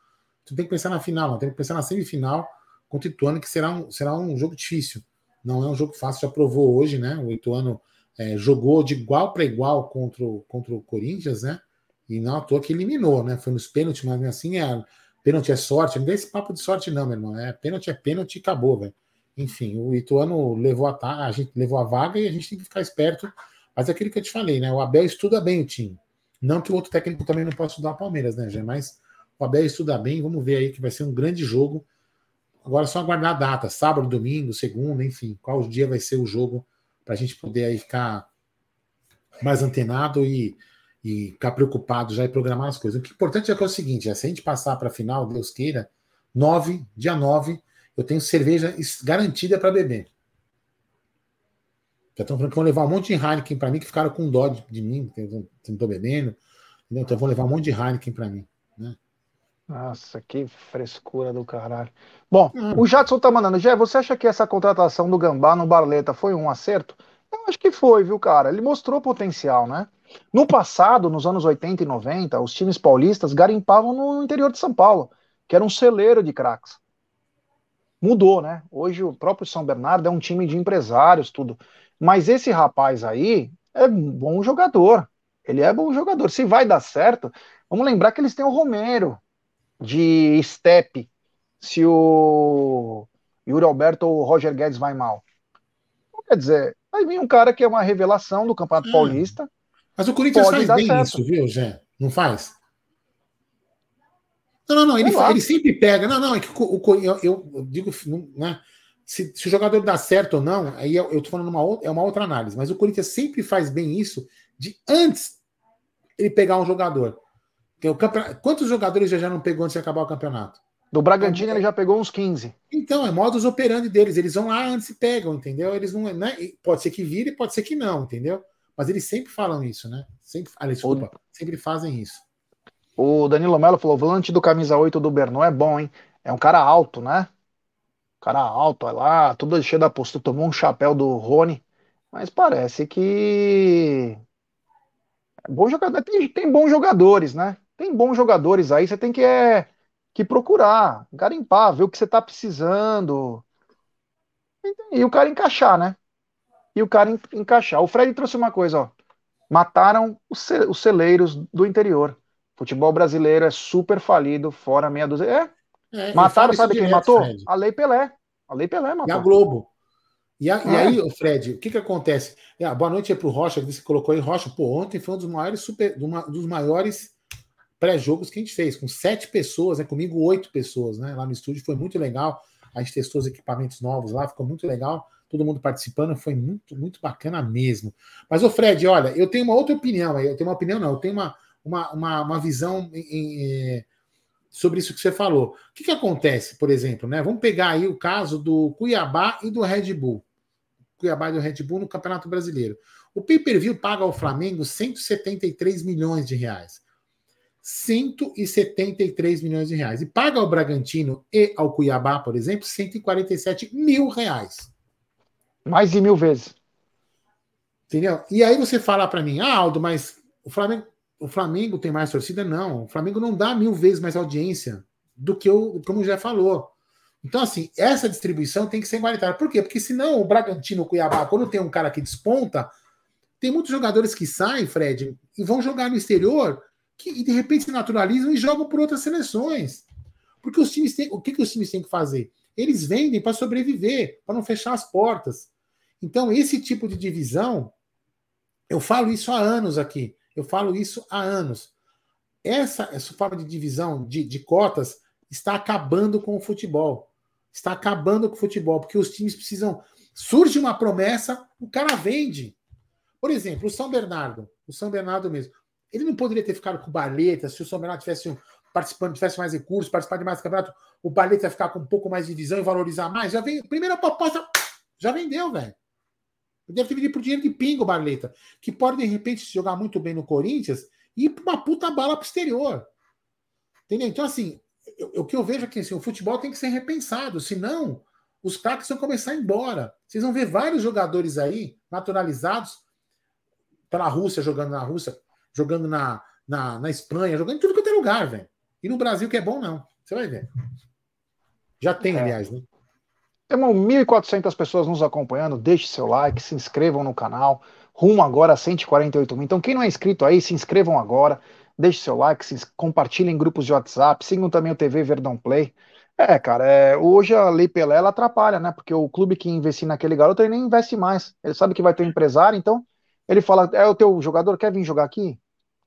[SPEAKER 1] Tu tem que pensar na final, não tem que pensar na semifinal contra o Ituano, que será um, será um jogo difícil. Não é um jogo fácil, já provou hoje, né? O Ituano é, jogou de igual para igual contra contra o Corinthians, né? E não à toa que eliminou, né? Foi nos pênaltis, mas assim, é, pênalti é sorte. Não dê esse papo de sorte, não, meu irmão. É, pênalti é pênalti e acabou, velho. Enfim, o Ituano levou a, a gente levou a vaga e a gente tem que ficar esperto. Mas é aquilo que eu te falei, né? O Abel estuda bem o time. Não que o outro técnico também não possa estudar o Palmeiras, né, Gê? Mas o Abel estuda bem. Vamos ver aí que vai ser um grande jogo. Agora é só aguardar a data, sábado, domingo, segunda, enfim, qual dia vai ser o jogo para a gente poder aí ficar mais antenado e, e ficar preocupado já e programar as coisas. O que é importante é que é o seguinte: é, se a gente passar para a final, Deus queira, 9, dia 9, eu tenho cerveja garantida para beber. Já estão falando que vão levar um monte de Heineken para mim, que ficaram com dó de, de mim, que eu não estou bebendo. Entendeu? Então vão levar um monte de Heineken para mim. Né?
[SPEAKER 2] Nossa, que frescura do caralho. Bom, hum. o Jadson tá mandando. Jé, você acha que essa contratação do Gambá no Barleta foi um acerto? Eu acho que foi, viu, cara? Ele mostrou potencial, né? No passado, nos anos 80 e 90, os times paulistas garimpavam no interior de São Paulo, que era um celeiro de craques. Mudou, né? Hoje o próprio São Bernardo é um time de empresários, tudo. Mas esse rapaz aí é bom jogador. Ele é bom jogador. Se vai dar certo, vamos lembrar que eles têm o Romero de step se o Yuri Alberto ou o Roger Guedes vai mal. Quer dizer, vai vir um cara que é uma revelação do Campeonato hum. Paulista.
[SPEAKER 1] Mas o Corinthians faz bem certo. isso, viu, Zé? Não faz? Não, não, não. Ele, ele sempre pega. Não, não, é que o, o eu, eu, digo, né? Se, se, o jogador dá certo ou não, aí eu, eu tô falando uma outra, é uma outra análise. Mas o Corinthians sempre faz bem isso de antes ele pegar um jogador. O Quantos jogadores já, já não pegou antes de acabar o campeonato?
[SPEAKER 2] Do Bragantino é, ele já pegou uns 15.
[SPEAKER 1] Então, é modus operandi deles. Eles vão lá antes e pegam, entendeu? Eles não. Né? Pode ser que vire, pode ser que não, entendeu? Mas eles sempre falam isso, né? Sempre, ah, desculpa, o... sempre fazem isso.
[SPEAKER 2] O Danilo Melo falou: o volante do camisa 8 do Bernou é bom, hein? É um cara alto, né? Cara alto, olha lá, tudo cheio da postura, tomou um chapéu do Rony. Mas parece que. É bom jogador. Tem, tem bons jogadores, né? Tem bons jogadores aí, você tem que, é, que procurar, garimpar, ver o que você está precisando. E o cara encaixar, né? E o cara encaixar. O Fred trouxe uma coisa, ó. Mataram os, os celeiros do interior. Futebol brasileiro é super falido, fora meia dúzia. É. é Mataram, sabe quem matou? Fred. A Lei Pelé. A Lei Pelé matou.
[SPEAKER 1] E a Globo. E, a, é. e aí, Fred, o que que acontece? É, boa noite aí pro Rocha, que você colocou aí. Rocha, pô, ontem foi um dos maiores, super, dos maiores pré-jogos que a gente fez, com sete pessoas, né, comigo oito pessoas, né, lá no estúdio, foi muito legal. A gente testou os equipamentos novos lá, ficou muito legal. Todo mundo participando, foi muito, muito bacana mesmo. Mas, o Fred, olha, eu tenho uma outra opinião, eu tenho uma opinião, não, eu tenho uma, uma, uma, uma visão em, em, sobre isso que você falou. O que, que acontece, por exemplo, né? Vamos pegar aí o caso do Cuiabá e do Red Bull. Cuiabá e do Red Bull no Campeonato Brasileiro. O pay-per-view paga ao Flamengo 173 milhões de reais. 173 milhões de reais. E paga ao Bragantino e ao Cuiabá, por exemplo, 147 mil reais.
[SPEAKER 2] Mais de mil vezes.
[SPEAKER 1] Entendeu? E aí você fala para mim, ah, Aldo, mas o Flamengo, o Flamengo tem mais torcida? Não. O Flamengo não dá mil vezes mais audiência do que o, como já falou. Então, assim, essa distribuição tem que ser igualitária. Por quê? Porque senão o Bragantino, o Cuiabá, quando tem um cara que desponta, tem muitos jogadores que saem, Fred, e vão jogar no exterior que de repente se naturalizam e jogam por outras seleções. Porque os times têm, o que, que os times têm que fazer? Eles vendem para sobreviver, para não fechar as portas. Então, esse tipo de divisão, eu falo isso há anos aqui. Eu falo isso há anos. Essa, essa forma de divisão de, de cotas está acabando com o futebol. Está acabando com o futebol, porque os times precisam. Surge uma promessa, o cara vende. Por exemplo, o São Bernardo. O São Bernardo mesmo. Ele não poderia ter ficado com o Barleta se o São Bernardo tivesse participando, tivesse mais recursos, participar de mais campeonato, o Barleta ia ficar com um pouco mais de visão e valorizar mais. Já vem, primeira proposta, já vendeu, velho. Deve ter vendido por dinheiro de pingo o Barleta, que pode de repente jogar muito bem no Corinthians e ir uma puta bala pro exterior. Entendeu? Então, assim, o que eu vejo aqui, assim, o futebol tem que ser repensado, senão os craques vão começar a ir embora. Vocês vão ver vários jogadores aí, naturalizados, pela Rússia, jogando na Rússia, jogando na, na, na Espanha, jogando em tudo que tem lugar, velho. E no Brasil que é bom, não. Você vai ver. Já tem, é. aliás, né?
[SPEAKER 2] Temos 1.400 pessoas nos acompanhando. Deixe seu like, se inscrevam no canal. Rumo agora a 148 mil. Então, quem não é inscrito aí, se inscrevam agora. Deixe seu like, se compartilhem em grupos de WhatsApp. Sigam também o TV Verdão Play. É, cara, é, hoje a Lei Pelé ela atrapalha, né? Porque o clube que investir naquele garoto ele nem investe mais. Ele sabe que vai ter um empresário, então ele fala: é o teu jogador, quer vir jogar aqui?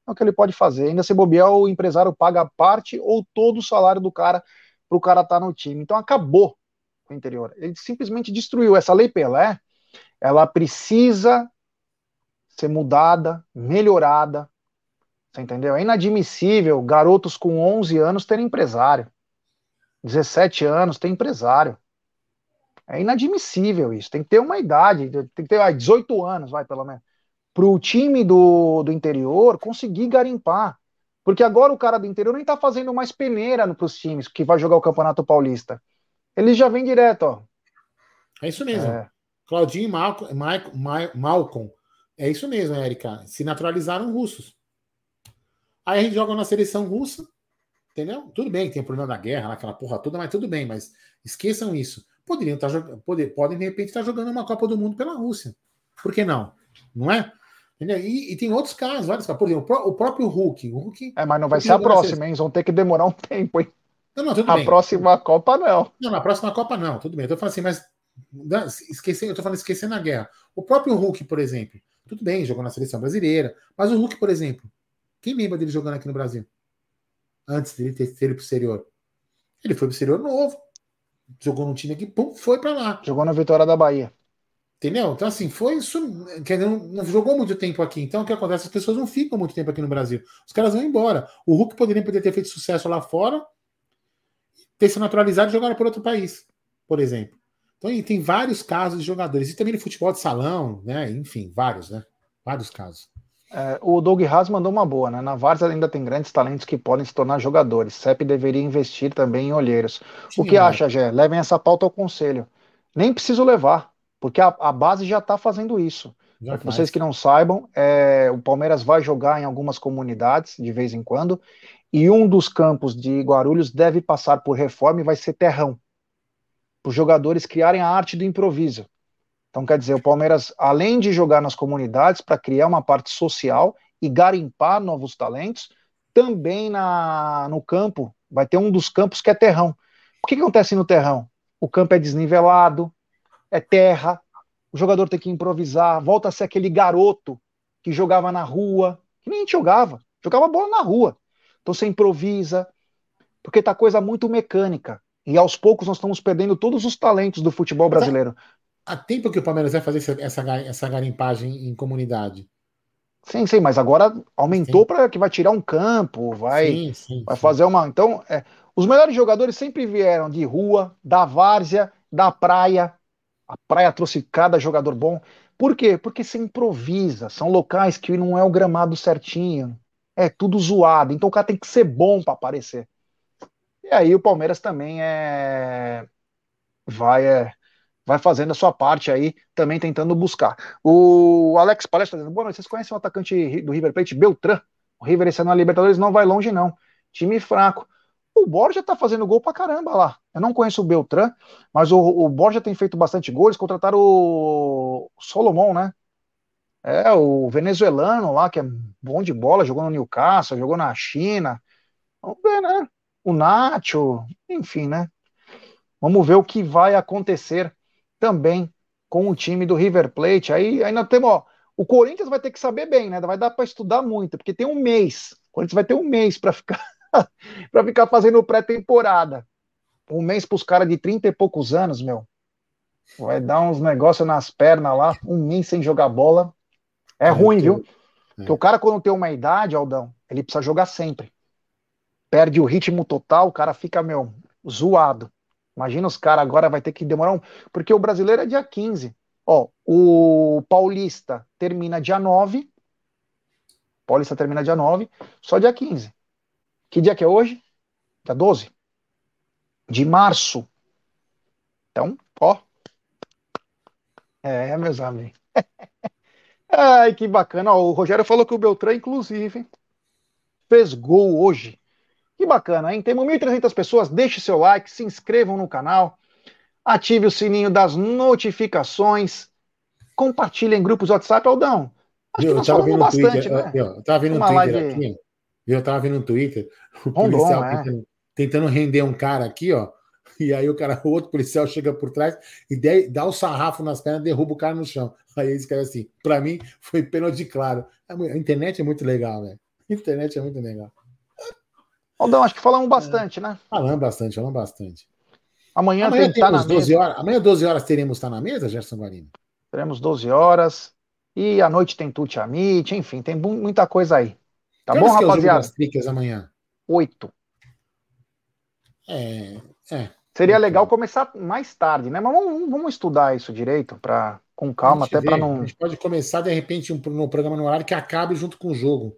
[SPEAKER 2] É o que ele pode fazer. Ainda se bobear, o empresário paga parte ou todo o salário do cara para o cara estar tá no time. Então acabou o interior. Ele simplesmente destruiu. Essa lei Pelé, ela precisa ser mudada, melhorada. Você entendeu? É inadmissível garotos com 11 anos terem empresário. 17 anos tem empresário. É inadmissível isso. Tem que ter uma idade, tem que ter ah, 18 anos, vai, pelo menos. Para o time do, do interior conseguir garimpar. Porque agora o cara do interior nem tá fazendo mais peneira para os times que vai jogar o Campeonato Paulista. Ele já vem direto, ó.
[SPEAKER 1] É isso mesmo. É. Claudinho e Malcolm, Malcolm. É isso mesmo, Érica. Se naturalizaram russos. Aí a gente joga na seleção russa, entendeu? Tudo bem, tem o problema da guerra, aquela porra toda, mas tudo bem, mas esqueçam isso. Poderiam estar tá jogando, podem de repente estar tá jogando uma Copa do Mundo pela Rússia. Por que não? Não é? E, e, tem outros casos, vários casos. Por exemplo, o próprio Hulk. O Hulk
[SPEAKER 2] é, mas não vai ser a próxima, hein? Eles vão ter que demorar um tempo, hein?
[SPEAKER 1] Não, não, tudo
[SPEAKER 2] a
[SPEAKER 1] bem.
[SPEAKER 2] próxima Copa, não.
[SPEAKER 1] Não, na próxima Copa, não. Tudo bem. Eu tô falando assim, mas. Esquecendo, eu tô falando esquecendo a guerra. O próprio Hulk, por exemplo. Tudo bem, jogou na seleção brasileira. Mas o Hulk, por exemplo, quem lembra dele jogando aqui no Brasil? Antes dele ter, ter ido pro exterior. Ele foi pro exterior novo. Jogou num time aqui, pum, foi para lá.
[SPEAKER 2] Jogou na Vitória da Bahia.
[SPEAKER 1] Entendeu? Então, assim, foi isso. Não, não, jogou muito tempo aqui. Então, o que acontece? As pessoas não ficam muito tempo aqui no Brasil. Os caras vão embora. O Hulk poderia poder ter feito sucesso lá fora, ter se naturalizado e jogar por outro país, por exemplo. Então, tem vários casos de jogadores. E também no futebol de salão, né? Enfim, vários, né? Vários casos.
[SPEAKER 2] É, o Doug Haas mandou uma boa, né? Na Varsa ainda tem grandes talentos que podem se tornar jogadores. CEP deveria investir também em olheiros. Sim, o que é. acha, Gé? Levem essa pauta ao conselho. Nem preciso levar, porque a, a base já está fazendo isso. Para vocês que não saibam, é, o Palmeiras vai jogar em algumas comunidades de vez em quando, e um dos campos de Guarulhos deve passar por reforma e vai ser terrão. Para os jogadores criarem a arte do improviso. Então, quer dizer, o Palmeiras, além de jogar nas comunidades para criar uma parte social e garimpar novos talentos, também na, no campo vai ter um dos campos que é terrão. O que, que acontece no terrão? O campo é desnivelado, é terra, o jogador tem que improvisar, volta a ser aquele garoto que jogava na rua, que nem a gente jogava, jogava bola na rua. Então você improvisa, porque tá coisa muito mecânica. E aos poucos nós estamos perdendo todos os talentos do futebol brasileiro
[SPEAKER 1] há tempo que o Palmeiras vai fazer essa, essa garimpagem em comunidade.
[SPEAKER 2] Sim, sim, mas agora aumentou para que vai tirar um campo, vai, sim, sim, vai sim. fazer uma. Então, é, os melhores jogadores sempre vieram de rua, da várzea, da praia. A praia trouxe cada jogador bom. Por quê? Porque se improvisa. São locais que não é o gramado certinho. É tudo zoado. Então o cara tem que ser bom para aparecer. E aí o Palmeiras também é. Vai, é vai fazendo a sua parte aí, também tentando buscar. O Alex Palestra dizendo, boa noite, vocês conhecem o atacante do River Plate, Beltrán? O River esse ano na Libertadores não vai longe não, time fraco. O Borja tá fazendo gol pra caramba lá. Eu não conheço o Beltrán, mas o, o Borja tem feito bastante gols, contrataram o Solomon, né? É, o venezuelano lá, que é bom de bola, jogou no Newcastle, jogou na China. Vamos ver, né? O Nacho, enfim, né? Vamos ver o que vai acontecer também com o time do River Plate. Aí ainda temos, ó, o Corinthians vai ter que saber bem, né? Vai dar para estudar muito, porque tem um mês. O Corinthians vai ter um mês para ficar para ficar fazendo pré-temporada. Um mês para os caras de 30 e poucos anos, meu. Vai dar uns negócios nas pernas lá, um mês sem jogar bola. É, é ruim, viu? É. Porque o cara, quando tem uma idade, Aldão, ele precisa jogar sempre. Perde o ritmo total, o cara fica, meu, zoado. Imagina os caras agora vai ter que demorar um. Porque o brasileiro é dia 15. Ó, o Paulista termina dia 9. Paulista termina dia 9, só dia 15. Que dia que é hoje? Dia 12 de março. Então, ó. É, meus amigos. Ai, que bacana. Ó, o Rogério falou que o Beltrán, inclusive, fez gol hoje que bacana, hein? Temos 1.300 pessoas. Deixe seu like, se inscrevam no canal, ative o sininho das notificações, compartilhe em grupos WhatsApp. Aldão,
[SPEAKER 1] acho eu, que nós falamos bastante, Twitter, né? Eu, eu tava vendo um Twitter live... aqui, eu tava vendo um Twitter, o Rondon, policial é. tentando, tentando, render um cara aqui, ó, e aí o cara, o outro policial chega por trás e dá o sarrafo nas pernas, derruba o cara no chão. Aí ele escreve assim, para mim foi pênalti claro. A internet é muito legal, velho. A internet é muito legal.
[SPEAKER 2] Aldão, acho que falamos bastante,
[SPEAKER 1] é.
[SPEAKER 2] né?
[SPEAKER 1] Falamos bastante, falamos bastante.
[SPEAKER 2] Amanhã, Amanhã tem temos
[SPEAKER 1] 12 mesa. horas. Amanhã, 12 horas, teremos estar na mesa, Gerson Guarino?
[SPEAKER 2] Teremos 12 horas. E à noite tem Tuti Amit, enfim, tem muita coisa aí. Tá bom, é rapaziada?
[SPEAKER 1] É amanhã?
[SPEAKER 2] Oito.
[SPEAKER 1] É, é.
[SPEAKER 2] Seria legal começar mais tarde, né? Mas vamos, vamos estudar isso direito, pra, com calma, até para não.
[SPEAKER 1] A gente pode começar, de repente, um, no programa no horário que acabe junto com o jogo.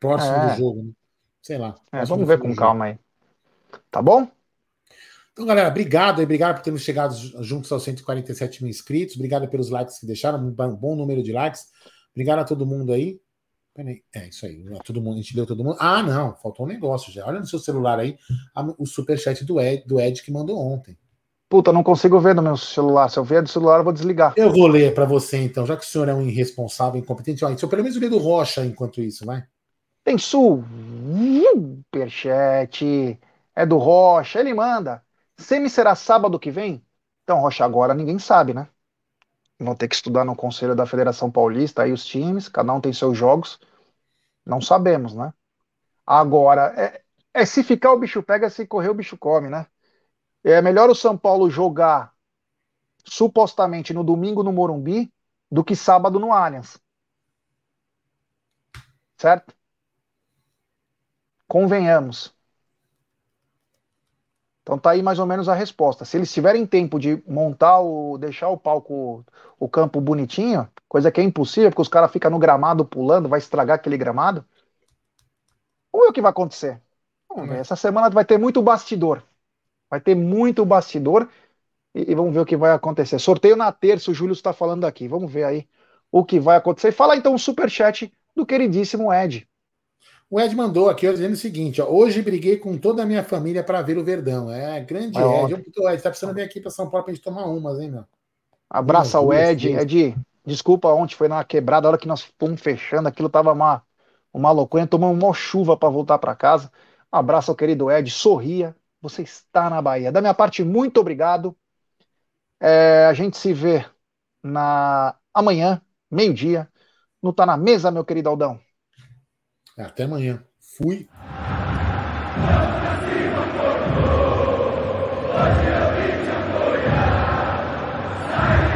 [SPEAKER 1] Próximo é. do jogo, né? Sei lá.
[SPEAKER 2] É, vamos ver com calma aí. Tá bom?
[SPEAKER 1] Então, galera, obrigado, obrigado por termos chegado juntos aos 147 mil inscritos. Obrigado pelos likes que deixaram, um bom número de likes. Obrigado a todo mundo aí. Peraí, é isso aí. Todo mundo, a gente deu todo mundo. Ah, não, faltou um negócio já. Olha no seu celular aí o superchat do Ed, do Ed que mandou ontem.
[SPEAKER 2] Puta, não consigo ver no meu celular. Se eu ver do celular, eu vou desligar.
[SPEAKER 1] Eu vou ler para você, então, já que o senhor é um irresponsável, incompetente. Ó, então, pelo menos ler do Rocha enquanto isso, vai.
[SPEAKER 2] Tem superchat. É do Rocha. Ele manda. Semi será sábado que vem? Então, Rocha, agora ninguém sabe, né? Vão ter que estudar no Conselho da Federação Paulista, aí os times, cada um tem seus jogos. Não sabemos, né? Agora, é, é se ficar o bicho pega, se correr o bicho come, né? É melhor o São Paulo jogar supostamente no domingo no Morumbi do que sábado no Allianz. Certo? Convenhamos. Então tá aí mais ou menos a resposta. Se eles tiverem tempo de montar o. deixar o palco, o campo bonitinho, coisa que é impossível, porque os caras ficam no gramado pulando, vai estragar aquele gramado. Vamos ver o que vai acontecer. Vamos ver. Essa semana vai ter muito bastidor. Vai ter muito bastidor. E, e vamos ver o que vai acontecer. Sorteio na terça, o Júlio está falando aqui. Vamos ver aí o que vai acontecer. Fala então o superchat do queridíssimo Ed.
[SPEAKER 1] O Ed mandou aqui dizendo o seguinte: ó, hoje briguei com toda a minha família para ver o Verdão. É grande é Ed. Ó, Ed, tá precisando vir aqui para São Paulo para a gente tomar umas, hein, meu?
[SPEAKER 2] Abraça o Ed. Ed, desculpa, ontem foi na quebrada, a hora que nós fomos fechando, aquilo tava uma, uma loucura, tomamos uma chuva para voltar para casa. Abraço ao querido Ed, sorria, você está na Bahia. Da minha parte, muito obrigado. É, a gente se vê na amanhã, meio-dia, no Tá na Mesa, meu querido Aldão.
[SPEAKER 1] Até amanhã. Fui.